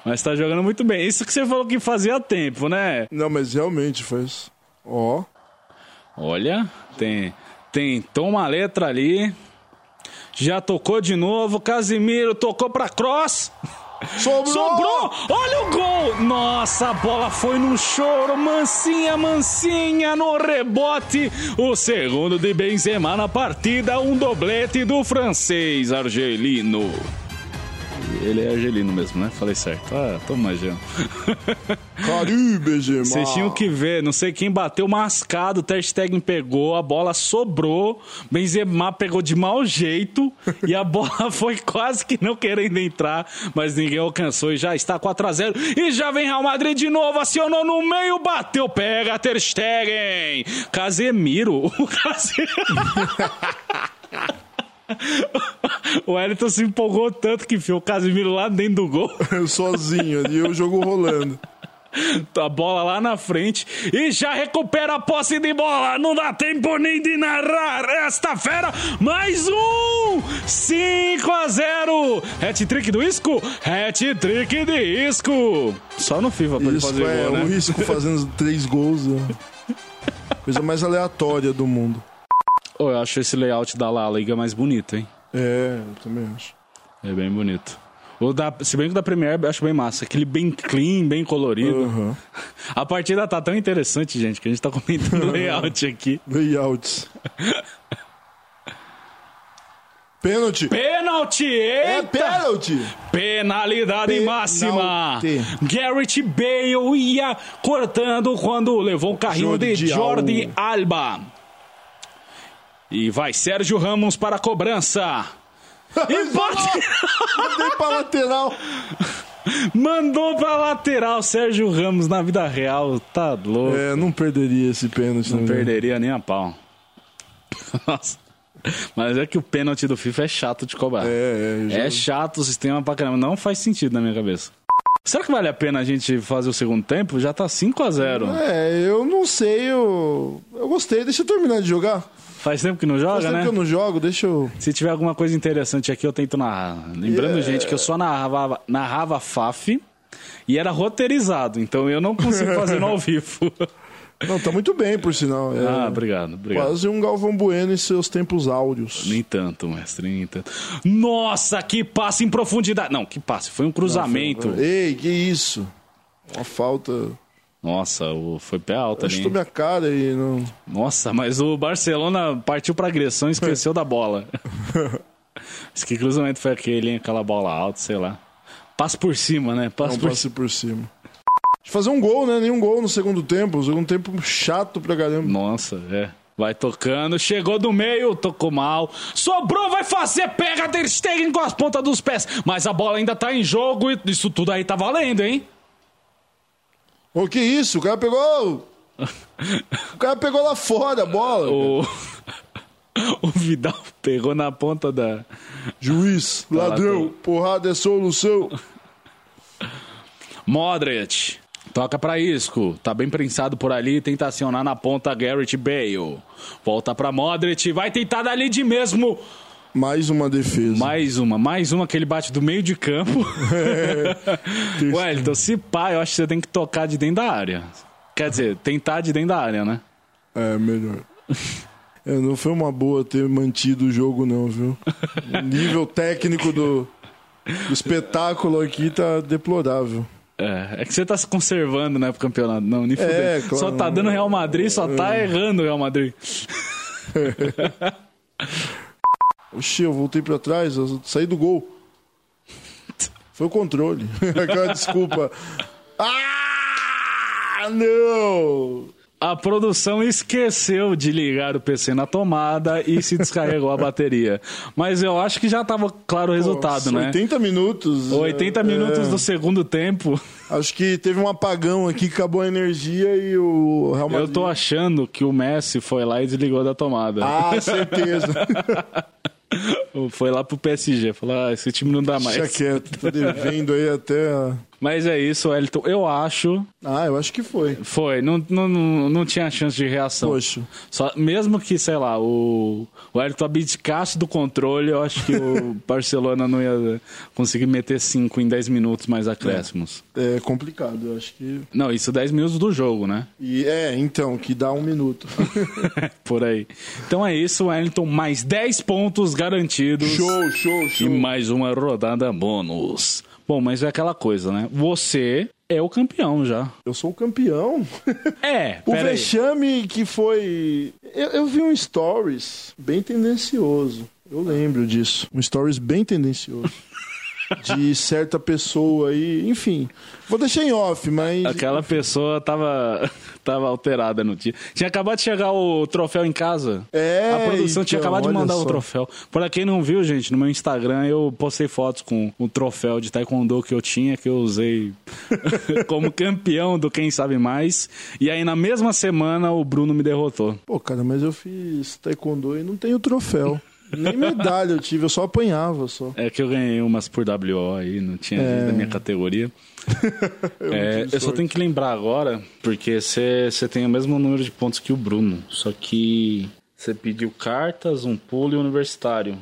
Mas tá jogando muito bem. Isso que você falou que fazia tempo, né? Não, mas realmente faz. Ó. Olha, tem, tentou uma letra ali. Já tocou de novo. Casimiro tocou pra cross. Sobrou! Sobrou! Olha o gol! Nossa, a bola foi no choro. Mansinha, mansinha no rebote. O segundo de Benzema na partida. Um doblete do francês argelino. Ele é argelino mesmo, né? Falei certo. Ah, tô manjando. Caribe, Gemar. Vocês tinham que ver, não sei quem bateu mascado, o Ter Stegen pegou, a bola sobrou, Benzema pegou de mau jeito e a bola foi quase que não querendo entrar, mas ninguém alcançou e já está 4 a 0 e já vem Real Madrid de novo, acionou no meio, bateu, pega Ter Stegen, Casemiro, o Casemiro... O Wellington se empolgou tanto que enfiou o Casemiro lá dentro do gol. Sozinho ali, o jogo rolando. a bola lá na frente e já recupera a posse de bola. Não dá tempo nem de narrar esta fera. Mais um! 5 a 0. Hat-trick do Isco? Hat-trick de Isco. Só no FIFA pra ele Isso fazer é gol, o né? risco fazendo três gols. né? Coisa mais aleatória do mundo. Oh, eu acho esse layout da La Liga mais bonito, hein? É, eu também acho. É bem bonito. O da, se bem que o da Premiere eu acho bem massa. Aquele bem clean, bem colorido. Aham. A partida tá tão interessante, gente, que a gente tá comentando layout aqui. Layouts. Pênalti. Pênalti! É pênalti. Penalidade Penalti. máxima. Garrett Bale ia cortando quando levou o carrinho de Jordi Jordi Alba. E vai Sérgio Ramos para a cobrança. E bate... Mandei pra lateral. Mandou pra lateral Sérgio Ramos na vida real. Tá louco. É, não perderia esse pênalti. Não né? perderia nem a pau. Nossa. Mas é que o pênalti do FIFA é chato de cobrar. É, é. já- É chato o sistema pra caramba. Não faz sentido na minha cabeça. Será que vale a pena a gente fazer o segundo tempo? Já tá 5 a 0 É, eu não sei, eu, eu gostei. Deixa eu terminar de jogar. Faz tempo que não Faz joga, tempo né? que eu não jogo, deixa eu... Se tiver alguma coisa interessante aqui, eu tento narrar. Lembrando, gente, que eu só narrava, narrava FAF e era roteirizado. Então eu não consigo fazer no ao vivo. Não, tá muito bem, por sinal. É ah, obrigado, obrigado. Quase um Galvão Bueno em seus tempos áureos. Nem tanto, mestre, nem tanto. Nossa, que passe em profundidade. Não, que passe. Foi um cruzamento. Ei, que isso? Uma falta... Nossa, o- foi pé alto ali. Chutou minha cara e não... Nossa, mas o Barcelona partiu pra agressão e esqueceu da bola. Mas que cruzamento foi aquele, hein? Aquela bola alta, sei lá. Passa por cima, né? Passa Não por passe por cima. De fazer um gol, né? Nenhum gol no segundo tempo. O segundo tempo chato pra caramba. Nossa, é. Vai tocando, chegou do meio, tocou mal. Sobrou, vai fazer, pega Ter Stegen com as pontas dos pés. Mas a bola ainda tá em jogo e isso tudo aí tá valendo, hein? O que isso? O cara pegou. o cara pegou lá fora a bola. O, o Vidal pegou na ponta da. Juiz, Tá lá, ladrão, porrada é solução. Modric. Toca pra Isco. Tá bem prensado por ali. Tenta acionar na ponta Garrett Bale. Volta pra Modric. Vai tentar dali de mesmo. Mais uma defesa. Mais uma. Mais uma que ele bate do meio de campo. Ué, então se pá, eu acho que você tem que tocar de dentro da área. Quer dizer, tentar de dentro da área, né? É, melhor. É, não foi uma boa ter mantido o jogo, não, viu? O nível técnico do, do espetáculo aqui tá deplorável. É, é que você tá se conservando, né, pro campeonato. Não, nem É, fudendo. claro. Só tá dando Real Madrid, só tá errando o Real Madrid. Oxi, eu voltei pra trás, eu saí do gol. Foi o controle. Aquela desculpa. Ah, não! A produção esqueceu de ligar o PC na tomada e se descarregou a bateria. Mas eu acho que já tava claro o resultado, Nossa, né? 80 minutos. 80 é, minutos é. do segundo tempo. Acho que teve um apagão aqui, acabou a energia e o Real Madrid... Eu tô achando que o Messi foi lá e desligou da tomada. Ah, certeza. Foi lá pro PSG. Falou, ah, esse time não dá Deixa mais. quieto, tá devendo aí até... Mas é isso, Elton. Eu acho. Ah, eu acho que foi. Foi. Não, não, não, não tinha chance de reação. Poxa. Só, mesmo que, sei lá, o, o Elton abdicasse do controle, eu acho que o Barcelona não ia conseguir meter 5 em 10 minutos mais acréscimos. É complicado, eu acho que... Não, isso 10 minutos do jogo, né? E, é, então, que dá um minuto. Por aí. Então é isso, Wellington. Mais 10 pontos garantidos. show, show, E show. mais uma rodada bônus. Bom, mas é aquela coisa, né? Você é o campeão já. Eu sou o campeão. É, O pera aí. vexame que foi. Eu, eu vi um stories bem tendencioso. Eu lembro disso. Um stories bem tendencioso. De certa pessoa aí. Enfim. Vou deixar em off, mas. Aquela pessoa tava, tava alterada no dia. Tinha acabado de chegar o troféu em casa. É, A produção tinha então, acabado de mandar o só. troféu. Pra quem não viu, gente, no meu Instagram eu postei fotos com o troféu de taekwondo que eu tinha, que eu usei como campeão do Quem Sabe Mais. E aí na mesma semana o Bruno me derrotou. Pô, cara, mas eu fiz taekwondo e não tenho troféu. Nem medalha eu tive, eu só apanhava só. É que eu ganhei umas por WO aí, não tinha É. da minha categoria. É, tive eu só tenho que lembrar agora, porque você tem o mesmo número de pontos que o Bruno. Só que você pediu cartas, um pulo e universitário.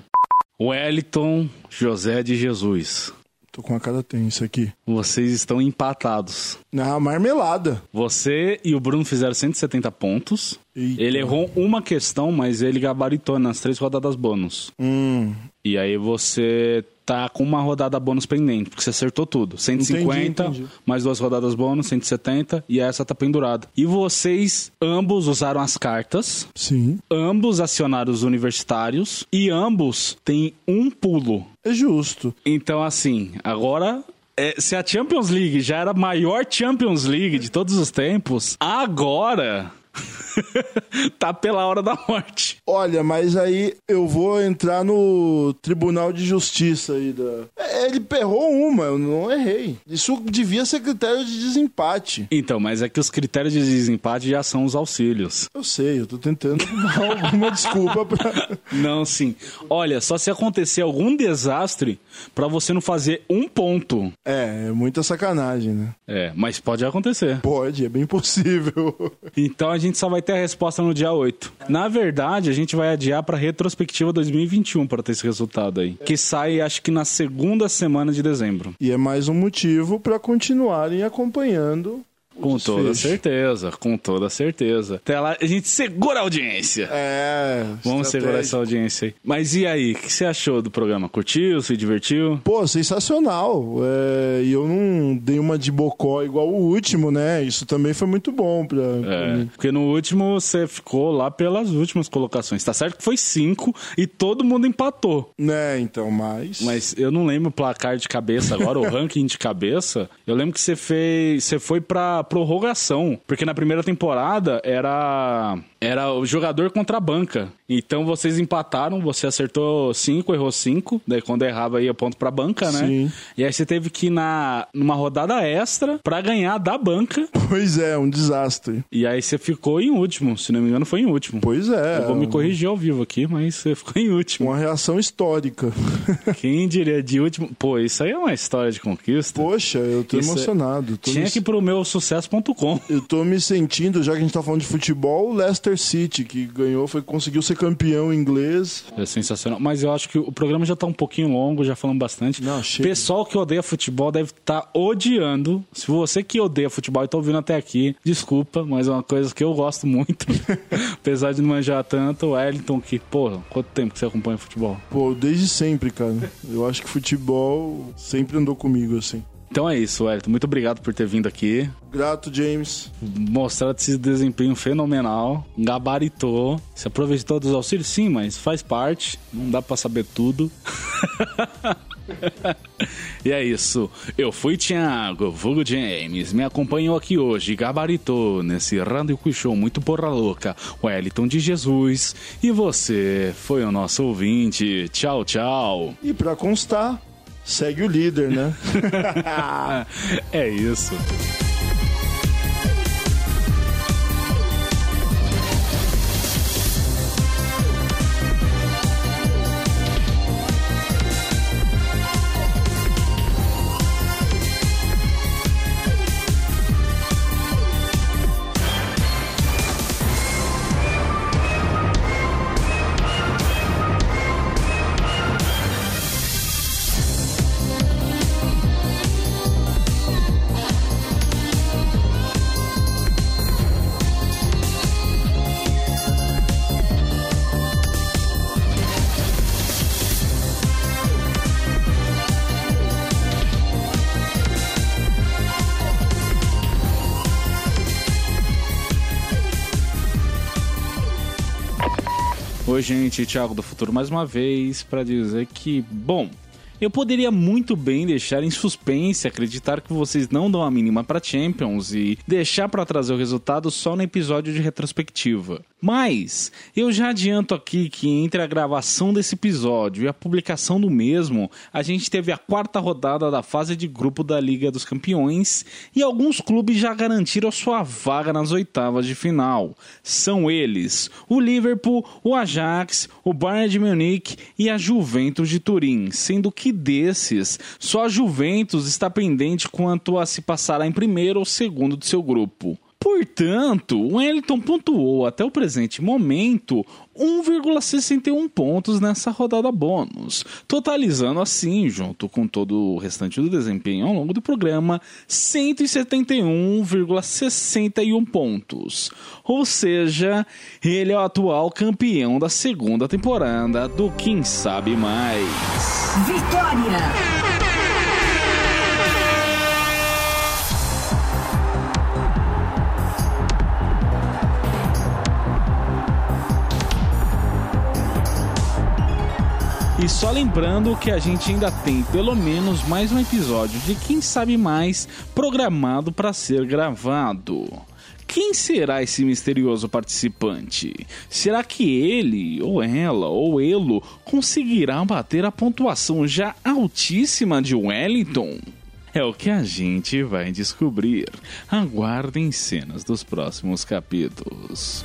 Wellington José de Jesus. Tô com a cara tensa aqui. Vocês estão empatados. Na marmelada. Você e o Bruno fizeram 170 pontos. Eita. Ele errou uma questão, mas ele gabaritou nas três rodadas bônus. Hum. E aí você tá com uma rodada bônus pendente, porque você acertou tudo. 150, Entendi, entendi. mais duas rodadas bônus, 170, e essa tá pendurada. E vocês ambos usaram as cartas, Sim. ambos acionaram os universitários, e ambos têm um pulo. É justo. Então, assim, agora. é, se a Champions League já era a maior Champions League de todos os tempos, agora tá pela hora da morte. Olha, mas aí eu vou entrar no Tribunal de Justiça aí da. É, Ele errou uma, eu não errei. Isso devia ser critério de desempate. Então, mas é que os critérios de desempate já são os auxílios. Eu sei, eu tô tentando dar alguma desculpa pra. Não, sim. Olha, só se acontecer algum desastre pra você não fazer um ponto. É, é muita sacanagem, né? É, mas pode acontecer. Pode, é bem possível. Então a gente só vai ter a resposta no dia 8. Na verdade, a gente vai adiar pra retrospectiva 2021 para ter esse resultado aí, que sai acho que na segunda semana de dezembro. E é mais um motivo pra continuarem acompanhando Com toda desfecho. certeza, com toda certeza. Até lá, a gente segura a audiência. É. Vamos segurar essa audiência aí. Mas e aí, o que você achou do programa? Curtiu? Se divertiu? Pô, sensacional. É, E eu não dei uma de bocó igual o último, né? Isso também foi muito bom pra. pra É, mim. porque no último você ficou lá pelas últimas colocações. Tá certo que foi cinco e todo mundo empatou. Né, então, mas. Mas eu não lembro o placar de cabeça agora, o ranking de cabeça. Eu lembro que você fez. Você foi pra prorrogação. Porque na primeira temporada era. Era o jogador contra a banca. Então vocês empataram, você acertou cinco, errou cinco. Daí quando errava ia ponto pra banca, né? Sim. E aí você teve que ir na, numa rodada extra pra ganhar da banca. Pois é, um desastre. E aí você ficou em último. Se não me engano, foi em último. Pois é. Eu vou me corrigir ao vivo aqui, mas você ficou em último. Uma reação histórica. Quem diria de último? Pô, isso aí é uma história de conquista. Poxa, eu tô Isso é- emocionado. Tô Tinha que pro meu sucesso.com. Eu tô me sentindo, já que a gente tá falando de futebol, o Leicester City, que ganhou, foi conseguiu ser campeão inglês. É sensacional. Mas eu acho que o programa já tá um pouquinho longo, já falamos bastante. Não, chega. Pessoal que odeia futebol deve estar odiando. Se você que odeia futebol e tá ouvindo até aqui, desculpa, mas é uma coisa que eu gosto muito. Apesar de não manjar tanto, o Wellington, que, pô, quanto tempo que você acompanha futebol? Pô, desde sempre, cara. Eu acho que futebol sempre andou comigo, assim. Então é isso, Wellington. Muito obrigado por ter vindo aqui. Grato, James. Mostrar esse desempenho fenomenal. Gabaritou. Se aproveitou dos auxílios? Sim, mas faz parte. Não dá pra saber tudo. e é isso. Eu fui Thiago, vulgo James. Me acompanhou aqui hoje, gabaritou nesse Randy Quiz Show muito porra louca. Wellington de Jesus. E você foi o nosso ouvinte. Tchau, tchau. E pra constar, segue o líder, né? é isso. Oi, gente, Thiago do Futuro mais uma vez para dizer que, bom, eu poderia muito bem deixar em suspense, acreditar que vocês não dão a mínima para Champions e deixar para trazer o resultado só no episódio de retrospectiva. Mas eu já adianto aqui que entre a gravação desse episódio e a publicação do mesmo, a gente teve a quarta rodada da fase de grupo da Liga dos Campeões e alguns clubes já garantiram sua vaga nas oitavas de final. São eles: o Liverpool, o Ajax, o Bayern de Munique e a Juventus de Turim, sendo que desses, só a Juventus está pendente quanto a se passará em primeiro ou segundo de seu grupo. Portanto, o Wellington pontuou até o presente momento 1,61 pontos nessa rodada bônus, totalizando assim, junto com todo o restante do desempenho ao longo do programa, 171,61 pontos. Ou seja, ele é o atual campeão da segunda temporada do Quem Sabe Mais. Vitória! E só lembrando que a gente ainda tem pelo menos mais um episódio de Quem Sabe Mais programado para ser gravado. Quem será esse misterioso participante? Será que ele, ou ela, ou ele conseguirá bater a pontuação já altíssima de Wellington? É o que a gente vai descobrir. Aguardem cenas dos próximos capítulos.